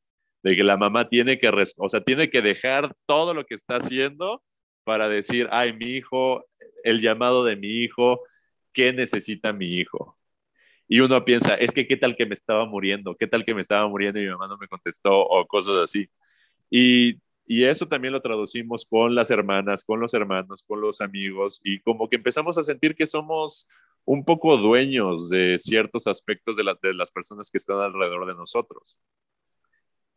S2: de que la mamá tiene que, o sea, tiene que dejar todo lo que está haciendo para decir, ay, mi hijo, el llamado de mi hijo, ¿qué necesita mi hijo? Y uno piensa, es que qué tal que me estaba muriendo, qué tal que me estaba muriendo y mi mamá no me contestó o cosas así. Y, y eso también lo traducimos con las hermanas, con los hermanos, con los amigos y como que empezamos a sentir que somos un poco dueños de ciertos aspectos de, de las personas que están alrededor de nosotros.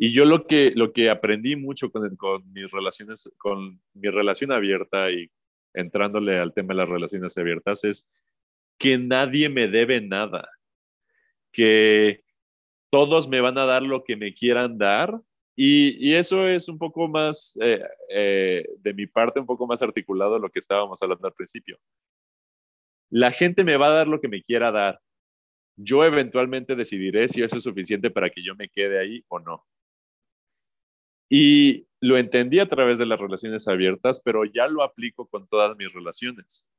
S2: Y yo lo que, lo que aprendí mucho con, con mis relaciones, con mi relación abierta y entrándole al tema de las relaciones abiertas es que nadie me debe nada, que todos me van a dar lo que me quieran dar y, y eso es un poco más, eh, eh, de mi parte, un poco más articulado de lo que estábamos hablando al principio. La gente me va a dar lo que me quiera dar. Yo eventualmente decidiré si eso es suficiente para que yo me quede ahí o no. Y lo entendí a través de las relaciones abiertas, pero ya lo aplico con todas mis relaciones.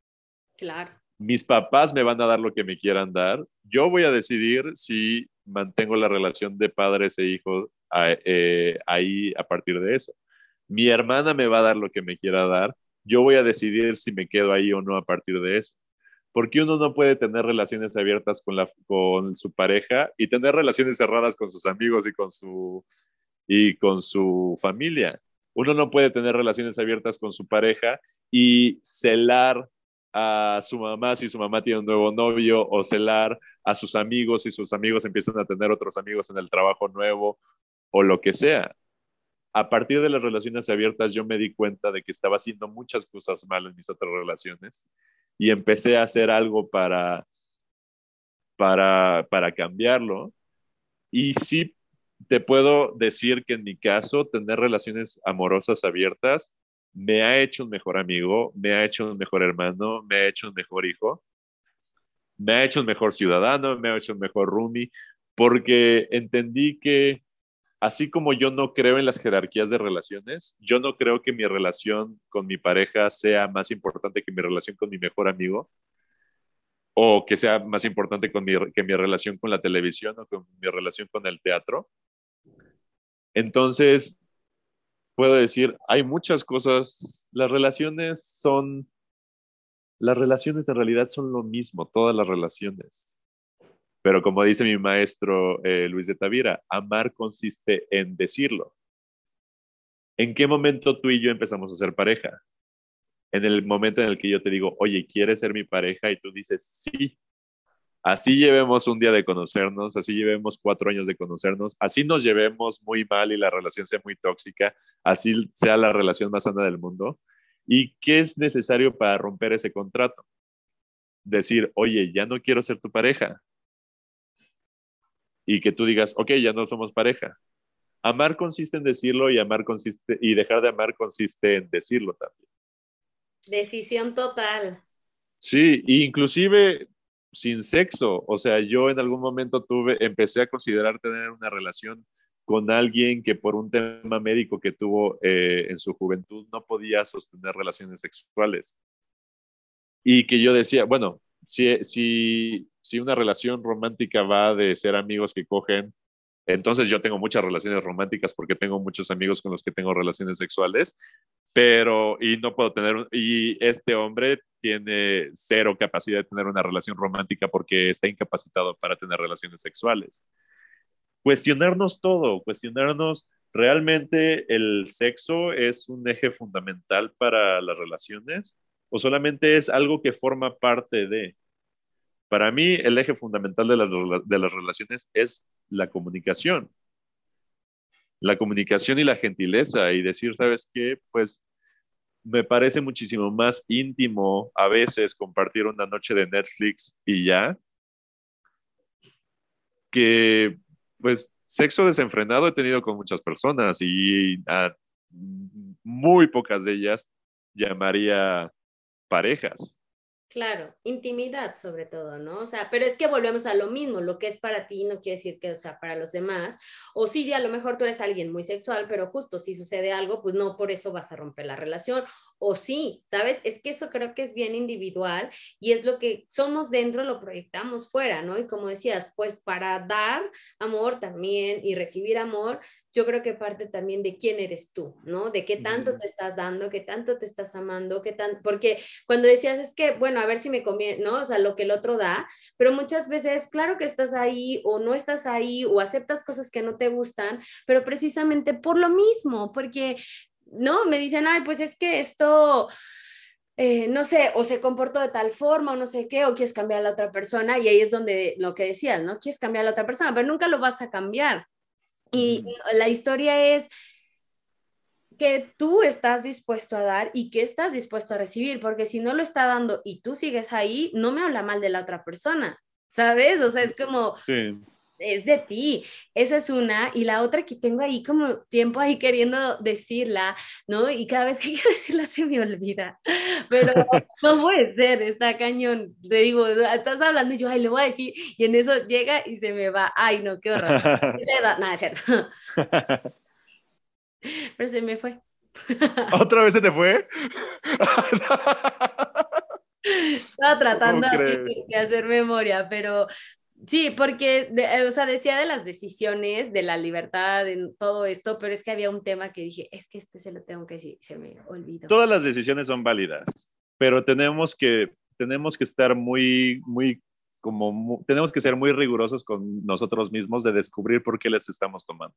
S1: Claro.
S2: Mis papás me van a dar lo que me quieran dar. Yo voy a decidir si mantengo la relación de padres e hijos eh, ahí a partir de eso. Mi hermana me va a dar lo que me quiera dar. Yo voy a decidir si me quedo ahí o no a partir de eso. Porque uno no puede tener relaciones abiertas con, la, con su pareja y tener relaciones cerradas con sus amigos y con su, y con su familia. Uno no puede tener relaciones abiertas con su pareja y celar a su mamá si su mamá tiene un nuevo novio o celar a sus amigos si sus amigos empiezan a tener otros amigos en el trabajo nuevo o lo que sea. A partir de las relaciones abiertas yo me di cuenta de que estaba haciendo muchas cosas mal en mis otras relaciones y empecé a hacer algo para, para, para cambiarlo. Y sí te puedo decir que en mi caso, tener relaciones amorosas abiertas me ha hecho un mejor amigo, me ha hecho un mejor hermano, me ha hecho un mejor hijo, me ha hecho un mejor ciudadano, me ha hecho un mejor roomie, porque entendí que así como yo no creo en las jerarquías de relaciones, yo no creo que mi relación con mi pareja sea más importante que mi relación con mi mejor amigo o que sea más importante que mi relación con la televisión o con mi relación con el teatro. Entonces, puedo decir, hay muchas cosas, las relaciones son, las relaciones de realidad son lo mismo, todas las relaciones. Pero como dice mi maestro eh, Luis de Tavira, amar consiste en decirlo. ¿En qué momento tú y yo empezamos a ser pareja? En el momento en el que yo te digo, oye, ¿quieres ser mi pareja? Y tú dices, sí así llevemos un día de conocernos, así llevemos cuatro años de conocernos, así nos llevemos muy mal y la relación sea muy tóxica, así sea la relación más sana del mundo. ¿Y qué es necesario para romper ese contrato? Decir, oye, ya no quiero ser tu pareja. Y que tú digas, ok, ya no somos pareja. Amar consiste en decirlo y amar consiste y dejar de amar consiste en decirlo también.
S1: Decisión total.
S2: Sí, inclusive sin sexo. O sea, yo en algún momento tuve, empecé a considerar tener una relación con alguien que por un tema médico que tuvo eh, en su juventud no podía sostener relaciones sexuales. Y que yo decía, bueno, si, si, si una relación romántica va de ser amigos que cogen, entonces yo tengo muchas relaciones románticas porque tengo muchos amigos con los que tengo relaciones sexuales, pero y no puedo tener, y este hombre tiene cero capacidad de tener una relación romántica porque está incapacitado para tener relaciones sexuales. Cuestionarnos todo, cuestionarnos realmente el sexo es un eje fundamental para las relaciones o solamente es algo que forma parte de. Para mí, el eje fundamental de, de las relaciones es la comunicación. La comunicación y la gentileza y decir, ¿sabes qué? Pues me parece muchísimo más íntimo a veces compartir una noche de Netflix y ya, que pues sexo desenfrenado he tenido con muchas personas y a muy pocas de ellas llamaría parejas.
S1: Claro, intimidad sobre todo, ¿no? O sea, pero es que volvemos a lo mismo, lo que es para ti no quiere decir que o sea para los demás, o sí, a lo mejor tú eres alguien muy sexual, pero justo si sucede algo, pues no por eso vas a romper la relación, o sí, ¿sabes? Es que eso creo que es bien individual y es lo que somos dentro, lo proyectamos fuera, ¿no? Y como decías, pues para dar amor también y recibir amor, yo creo que parte también de quién eres tú, ¿no? De qué tanto te estás dando, qué tanto te estás amando, qué tan, porque cuando decías es que, bueno, a ver si me conviene, ¿no? O sea, lo que el otro da, pero muchas veces, claro que estás ahí o no estás ahí o aceptas cosas que no te gustan, pero precisamente por lo mismo, porque, ¿no? Me dicen, ay, pues es que esto eh, no sé, o se comportó de tal forma o no sé qué, o quieres cambiar a la otra persona y ahí es donde lo que decías, ¿no? Quieres cambiar a la otra persona, pero nunca lo vas a cambiar. Y la historia es que tú estás dispuesto a dar y que estás dispuesto a recibir, porque si no lo está dando y tú sigues ahí, no me habla mal de la otra persona, ¿sabes? O sea, es como, es de ti. Esa es una. Y la otra que tengo ahí como tiempo ahí queriendo decirla, ¿no? Y cada vez que quiero decirla se me olvida. Pero no puede ser, está cañón. Te digo, estás hablando y yo, ay, le voy a decir. Y en eso llega y se me va. Ay, no, qué horror. Nada, es cierto. Pero se me fue.
S2: ¿Otra vez se te fue?
S1: Estaba tratando de hacer memoria, pero Sí, porque, o sea, decía de las decisiones, de la libertad, en todo esto, pero es que había un tema que dije, es que este se lo tengo que decir, se me olvidó.
S2: Todas las decisiones son válidas, pero tenemos que, tenemos que estar muy, muy, como, tenemos que ser muy rigurosos con nosotros mismos de descubrir por qué les estamos tomando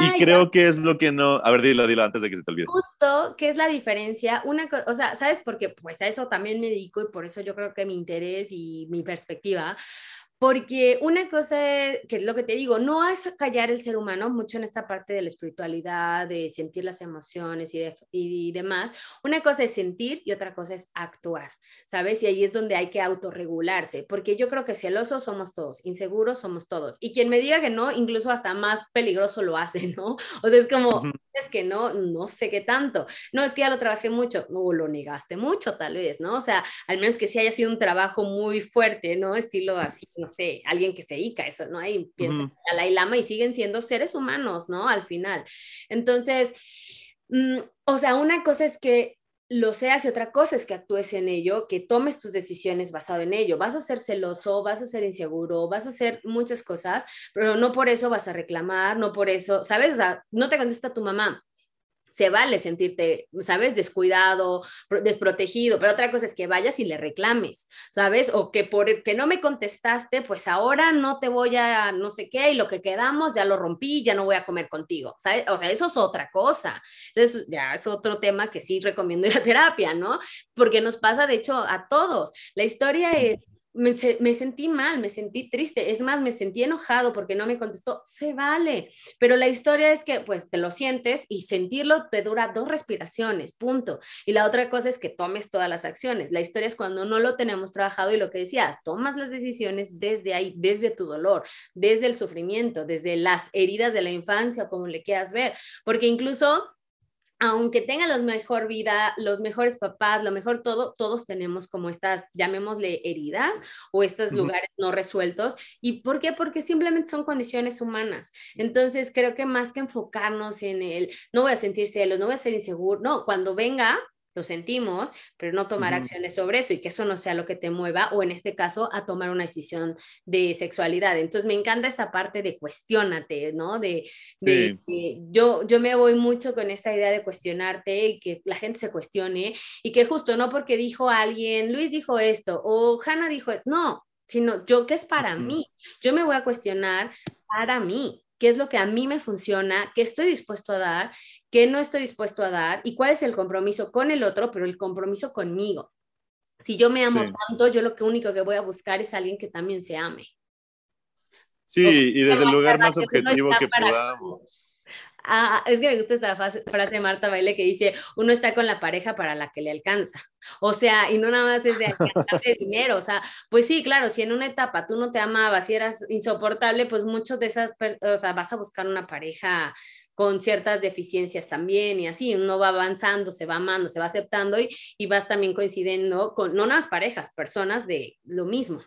S2: y creo que es lo que no. A ver, dilo, dilo antes de que se te olvide.
S1: Justo, ¿qué es la diferencia? Una o sea, ¿sabes por qué? Pues a eso también me dedico y por eso yo creo que mi interés y mi perspectiva porque una cosa que es lo que te digo, no es callar el ser humano mucho en esta parte de la espiritualidad, de sentir las emociones y, y, demás. Una cosa es sentir y otra cosa es actuar, ¿sabes? Y ahí es donde hay que autorregularse, porque yo creo que celosos somos todos, inseguros somos todos. Y quien me diga que no, incluso hasta más peligroso lo hace, ¿no? O sea, es como, es que no, no sé qué tanto. No, es que ya lo trabajé mucho, o lo negaste mucho tal vez, ¿no? O sea, al menos que sí haya sido un trabajo muy fuerte, ¿no? Estilo así, no sé, alguien que se dedica a eso, ¿no? Ahí pienso a la Lama y siguen siendo seres humanos, ¿no? Al final. Entonces, mm, o sea, una cosa es que lo seas y otra cosa es que actúes en ello, que tomes tus decisiones basado en ello. Vas a ser celoso, vas a ser inseguro, vas a hacer muchas cosas, pero no por eso vas a reclamar, no por eso, ¿sabes? O sea, no te contesta tu mamá, se vale sentirte, ¿sabes? Descuidado, desprotegido, pero otra cosa es que vayas y le reclames, ¿sabes? O que por que no me contestaste, pues ahora no te voy a no sé qué y lo que quedamos ya lo rompí, ya no voy a comer contigo, ¿sabes? O sea, eso es otra cosa. Entonces, ya es otro tema que sí recomiendo ir a terapia, ¿no? Porque nos pasa, de hecho, a todos. La historia es me, sentí mal, me sentí triste, es más, me sentí enojado porque no me contestó, se vale, pero la historia es que pues te lo sientes y sentirlo te dura dos respiraciones, punto. Y la otra cosa es que tomes todas las acciones. La historia es cuando no lo tenemos trabajado y lo que decías, tomas las decisiones desde ahí, desde tu dolor, desde el sufrimiento, desde las heridas de la infancia, como le quieras ver, porque incluso aunque tengan la mejor vida, los mejores papás, lo mejor todo, todos tenemos como estas, llamémosle heridas o estos lugares no resueltos. ¿Y por qué? Porque simplemente son condiciones humanas. Entonces, creo que más que enfocarnos en el, no voy a sentir celos, no voy a ser inseguro, no, cuando venga, lo sentimos, pero no tomar acciones sobre eso y que eso no sea lo que te mueva o en este caso a tomar una decisión de sexualidad. Entonces me encanta esta parte de cuestionate, ¿no? De, yo, yo me voy mucho con esta idea de cuestionarte y que la gente se cuestione y que justo no porque dijo alguien, Luis dijo esto o Hanna dijo esto, no, sino yo que es para mí. Yo me voy a cuestionar para mí qué es lo que a mí me funciona, qué estoy dispuesto a dar, qué no estoy dispuesto a dar y cuál es el compromiso con el otro, pero el compromiso conmigo. Si yo me amo tanto, yo lo que único que voy a buscar es alguien que también se ame.
S2: Sí, y desde el lugar más objetivo que podamos.
S1: Ah, es que me gusta esta frase, de Marta Baile que dice, uno está con la pareja para la que le alcanza. O sea, y no nada más es de de dinero. O sea, pues sí, claro, si en una etapa tú no te amabas y eras insoportable, pues muchos de esas, o sea, vas a buscar una pareja con ciertas deficiencias también y así, uno va avanzando, se va amando, se va aceptando y, y vas también coincidiendo con, no unas parejas, personas de lo mismo.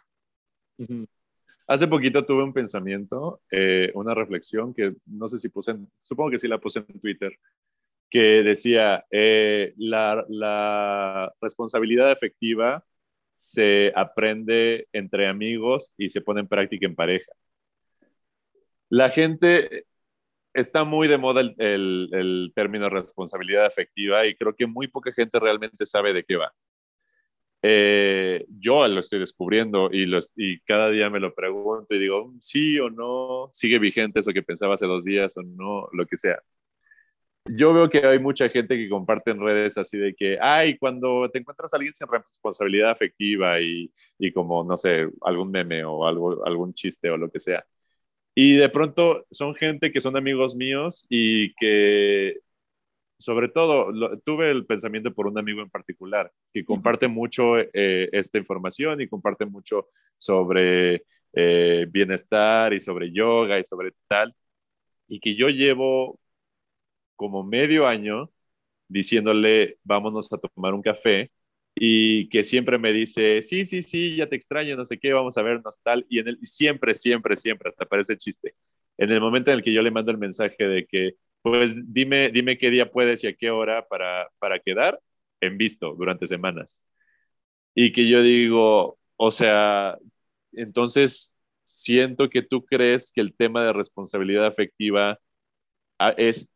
S2: Hace poquito tuve un pensamiento, eh, una reflexión que no sé si puse, supongo que sí la puse en Twitter, que decía, eh, la, responsabilidad efectiva se aprende entre amigos y se pone en práctica en pareja. La gente está muy de moda el, el, el, término responsabilidad afectiva y creo que muy poca gente realmente sabe de qué va. Eh, yo lo estoy descubriendo y, y cada día me lo pregunto y digo, sí o no, sigue vigente eso que pensaba hace dos días o no, lo que sea. yo veo que hay mucha gente que comparte en redes así de que, ay, cuando te encuentras a alguien sin responsabilidad afectiva y, y como, no sé, algún meme o algo, algún chiste o lo que sea. Y de pronto son gente que son amigos míos y que, sobre todo, tuve el pensamiento por un amigo en particular, que comparte mucho eh, esta información y comparte mucho sobre eh, bienestar y sobre yoga y sobre tal, y que yo llevo como medio año diciéndole, vámonos a tomar un café, y que siempre me dice, sí, sí, sí, ya te extraño, no sé qué, vamos a vernos tal, y, en el, siempre, siempre, siempre, hasta parece chiste, en el momento en el que yo le mando el mensaje de que, pues dime, dime qué día puedes y a qué hora para, para quedar, en visto durante semanas. Y que yo digo, o sea, entonces siento que tú crees que el tema de responsabilidad afectiva ah, es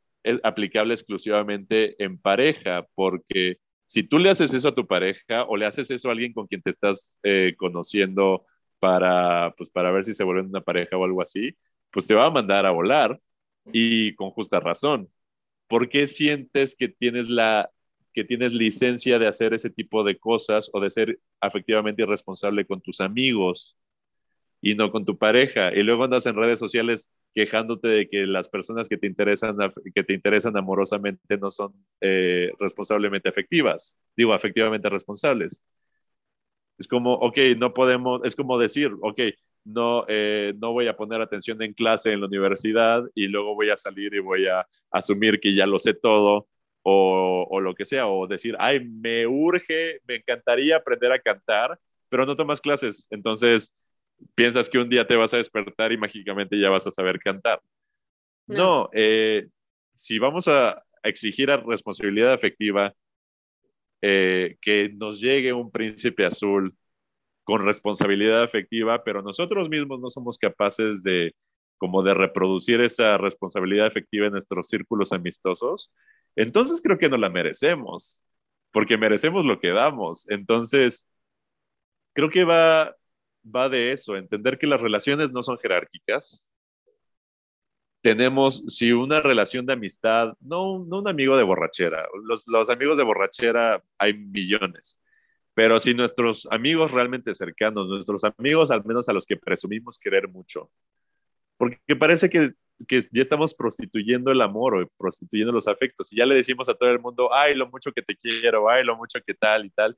S2: aplicable exclusivamente en pareja, porque si tú le haces eso a tu pareja o le haces eso a alguien con quien te estás eh, conociendo para, pues, para ver si se vuelven una pareja o algo así, pues te va a mandar a volar y con justa razón. ¿Por qué sientes que tienes la que tienes licencia de hacer ese tipo de cosas o de ser afectivamente irresponsable con tus amigos y no con tu pareja? Y luego andas en redes sociales quejándote de que las personas que te interesan, que te interesan amorosamente no son eh, responsablemente afectivas, digo, afectivamente responsables. Es como, ok, no podemos, es como decir, ok, no, eh, no voy a poner atención en clase en la universidad y luego voy a salir y voy a asumir que ya lo sé todo o, o lo que sea, o decir, ay, me urge, me encantaría aprender a cantar, pero no tomas clases, entonces piensas que un día te vas a despertar y mágicamente ya vas a saber cantar. No, eh, si vamos a exigir a responsabilidad afectiva, eh, que nos llegue un príncipe azul con responsabilidad afectiva, pero nosotros mismos no somos capaces de como de reproducir esa responsabilidad afectiva en nuestros círculos amistosos, entonces creo que no la merecemos, porque merecemos lo que damos. Entonces, creo que va va de eso, entender que las relaciones no son jerárquicas. Tenemos, si una relación de amistad, no, no un amigo de borrachera, los, los amigos de borrachera hay millones, pero si nuestros amigos realmente cercanos, nuestros amigos al menos a los que presumimos querer mucho, porque parece que, que, ya estamos prostituyendo el amor o prostituyendo los afectos y ya le decimos a todo el mundo, ay, lo mucho que te quiero, ay, lo mucho que tal y tal,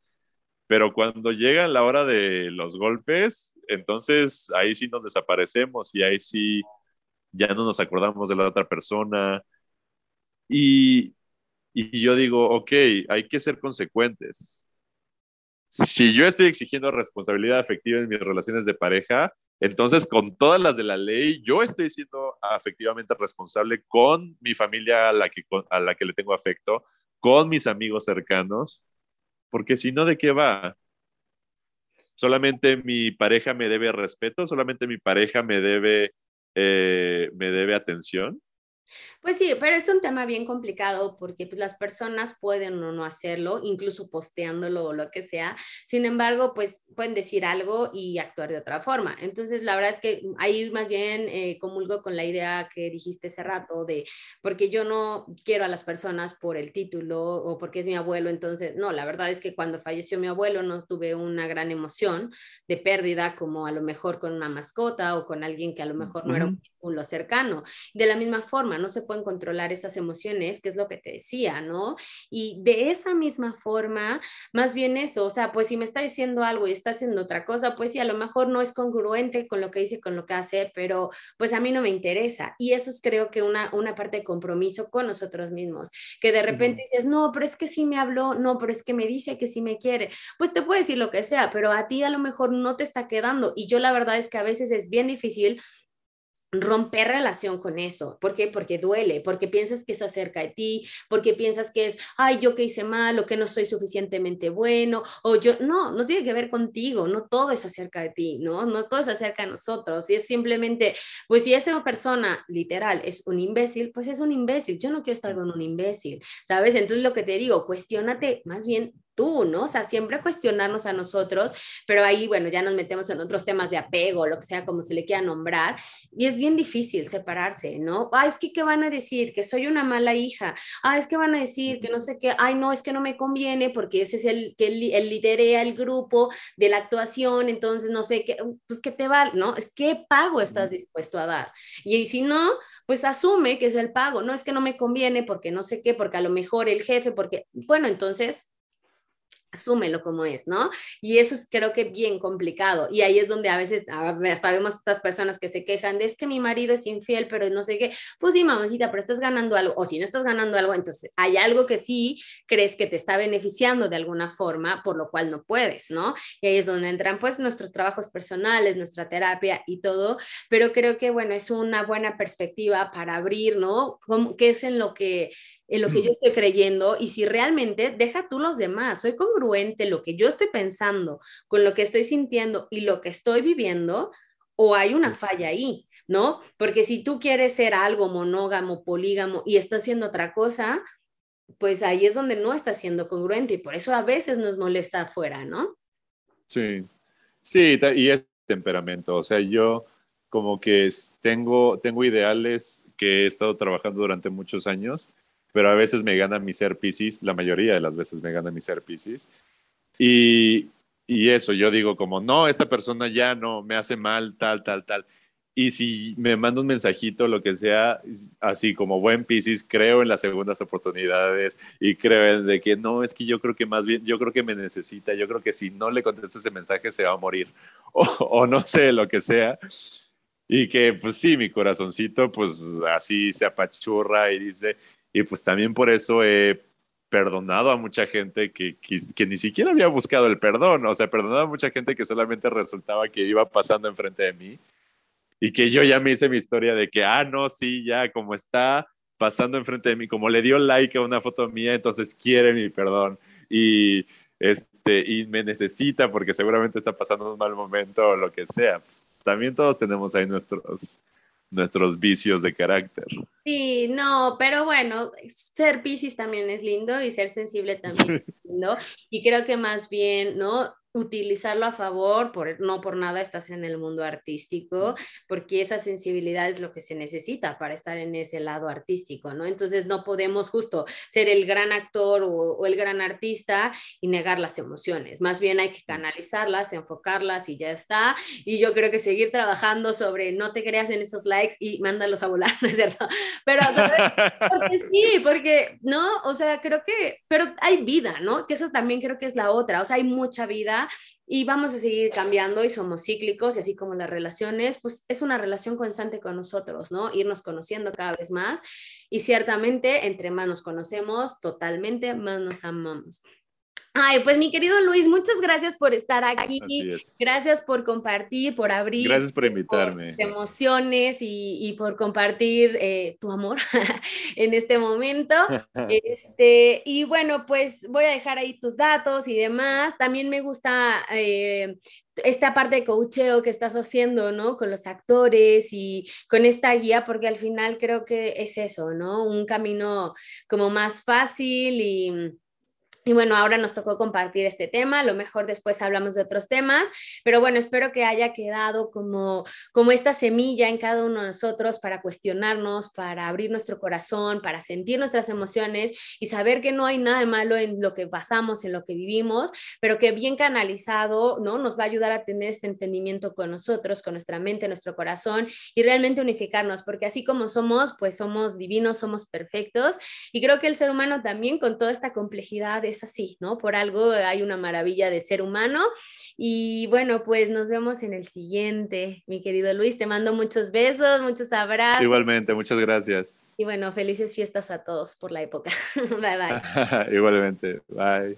S2: pero cuando llega la hora de los golpes, entonces ahí sí nos desaparecemos y ahí sí ya no nos acordamos de la otra persona. Y, y yo digo, ok, hay que ser consecuentes. Si yo estoy exigiendo responsabilidad afectiva en mis relaciones de pareja, entonces con todas las de la ley, yo estoy siendo afectivamente responsable con mi familia a la que, a la que le tengo afecto, con mis amigos cercanos porque si no, ¿de qué va? Solamente mi pareja me debe respeto, solamente mi pareja me debe, eh, me debe atención.
S1: Pues sí, pero es un tema bien complicado porque pues, las personas pueden o no hacerlo, incluso posteándolo o lo que sea. Sin embargo, pues pueden decir algo y actuar de otra forma. Entonces, la verdad es que ahí más bien eh, comulgo con la idea que dijiste hace rato de, porque yo no quiero a las personas por el título o porque es mi abuelo. Entonces, no, la verdad es que cuando falleció mi abuelo no tuve una gran emoción de pérdida como a lo mejor con una mascota o con alguien que a lo mejor no era un lo cercano. De la misma forma, no se pueden controlar esas emociones, que es lo que te decía, ¿no? Y de esa misma forma, más bien eso, o sea, pues si me está diciendo algo y está haciendo otra cosa, pues sí, a lo mejor no es congruente con lo que dice, con lo que hace, pero pues a mí no me interesa. Y eso es creo que una, una parte de compromiso con nosotros mismos, que de repente dices, no, pero es que sí me habló, no, pero es que me dice que sí me quiere. Pues te puede decir lo que sea, pero a ti a lo mejor no te está quedando. Y yo la verdad es que a veces es bien difícil romper relación con eso. ¿Por qué? Porque duele, porque piensas que es acerca de ti, porque piensas que es, ay, yo que hice mal o que no soy suficientemente bueno, o yo, no, no tiene que ver contigo, no todo es acerca de ti, ¿no? No todo es acerca de nosotros. Y es simplemente, pues si esa persona literal es un imbécil, pues es un imbécil. Yo no quiero estar con un imbécil, ¿sabes? Entonces lo que te digo, cuestionate más bien tú, ¿no? O sea, siempre cuestionarnos a nosotros, pero ahí, bueno, ya nos metemos en otros temas de apego, lo que sea, como se le quiera nombrar, y es bien difícil separarse, ¿no? Ah, es que, ¿qué van a decir? Que soy una mala hija. Ah, es que van a decir que no sé qué, ay, no, es que no me conviene porque ese es el que el, liderea el grupo de la actuación, entonces no sé qué, pues que te va, ¿no? Es qué pago estás dispuesto a dar. Y si no, pues asume que es el pago, no es que no me conviene porque no sé qué, porque a lo mejor el jefe, porque, bueno, entonces asúmelo como es, ¿no? Y eso es creo que bien complicado. Y ahí es donde a veces hasta vemos estas personas que se quejan de es que mi marido es infiel, pero no sé qué. Pues sí, mamacita, pero estás ganando algo. O si no estás ganando algo, entonces hay algo que sí crees que te está beneficiando de alguna forma, por lo cual no puedes, ¿no? Y ahí es donde entran pues nuestros trabajos personales, nuestra terapia y todo. Pero creo que, bueno, es una buena perspectiva para abrir, ¿no? ¿Qué es en lo que en lo que yo estoy creyendo y si realmente deja tú los demás, soy congruente lo que yo estoy pensando con lo que estoy sintiendo y lo que estoy viviendo o hay una falla ahí, ¿no? Porque si tú quieres ser algo monógamo, polígamo y estás haciendo otra cosa, pues ahí es donde no estás siendo congruente y por eso a veces nos molesta afuera, ¿no?
S2: Sí, sí, y es temperamento, o sea, yo como que tengo, tengo ideales que he estado trabajando durante muchos años pero a veces me gana mi ser Pisces, la mayoría de las veces me gana mi ser Pisces. Y, y eso, yo digo como, no, esta persona ya no me hace mal, tal, tal, tal. Y si me manda un mensajito, lo que sea, así como buen Pisces, creo en las segundas oportunidades y creo en de que no, es que yo creo que más bien, yo creo que me necesita, yo creo que si no le contesto ese mensaje se va a morir o, o no sé, lo que sea. Y que pues sí, mi corazoncito pues así se apachurra y dice, y pues también por eso he perdonado a mucha gente que, que, ni siquiera había buscado el perdón, o sea, perdonado a mucha gente que solamente resultaba que iba pasando enfrente de mí. Y que yo ya me hice mi historia de que, ah, no, sí, ya como está pasando enfrente de mí, como le dio like a una foto mía, entonces quiere mi perdón y, este, y me necesita porque seguramente está pasando un mal momento o lo que sea. Pues, también todos tenemos ahí nuestros, nuestros vicios de carácter.
S1: Sí, no, pero bueno, ser Pisces también es lindo y ser sensible también es lindo. Y creo que más bien, ¿no? Utilizarlo a favor, por, no por nada estás en el mundo artístico, porque esa sensibilidad es lo que se necesita para estar en ese lado artístico, ¿no? Entonces no podemos justo ser el gran actor o, el gran artista y negar las emociones, más bien hay que canalizarlas, enfocarlas y ya está. Y yo creo que seguir trabajando sobre no te creas en esos likes y mándalos a volar, ¿no es cierto? Pero porque sí, porque, ¿no? O sea, creo que, pero hay vida, ¿no? Que eso también creo que es la otra, o sea, hay mucha vida y vamos a seguir cambiando y somos cíclicos y así como las relaciones, pues es una relación constante con nosotros, ¿no? Irnos conociendo cada vez más y ciertamente entre más nos conocemos, totalmente más nos amamos. Ay, pues mi querido Luis, muchas gracias por estar aquí. Gracias por compartir, por abrir.
S2: Gracias por invitarme.
S1: emociones y, por compartir eh, tu amor en este momento. este, y bueno, pues voy a dejar ahí tus datos y demás. También me gusta eh, esta parte de coacheo que estás haciendo, ¿no? Con los actores y con esta guía, porque al final creo que es eso, ¿no? Un camino como más fácil y y bueno, ahora nos tocó compartir este tema, a lo mejor después hablamos de otros temas, pero bueno, espero que haya quedado como, como esta semilla en cada uno de nosotros para cuestionarnos, para abrir nuestro corazón, para sentir nuestras emociones y saber que no hay nada de malo en lo que pasamos, en lo que vivimos, pero que bien canalizado, ¿no? Nos va a ayudar a tener este entendimiento con nosotros, con nuestra mente, nuestro corazón y realmente unificarnos, porque así como somos, pues somos divinos, somos perfectos y creo que el ser humano también con toda esta complejidad así, ¿no? Por algo hay una maravilla de ser humano. Y bueno, pues nos vemos en el siguiente, mi querido Luis. Te mando muchos besos, muchos abrazos.
S2: Igualmente, muchas gracias.
S1: Y bueno, felices fiestas a todos por la época. bye
S2: bye. Igualmente, bye.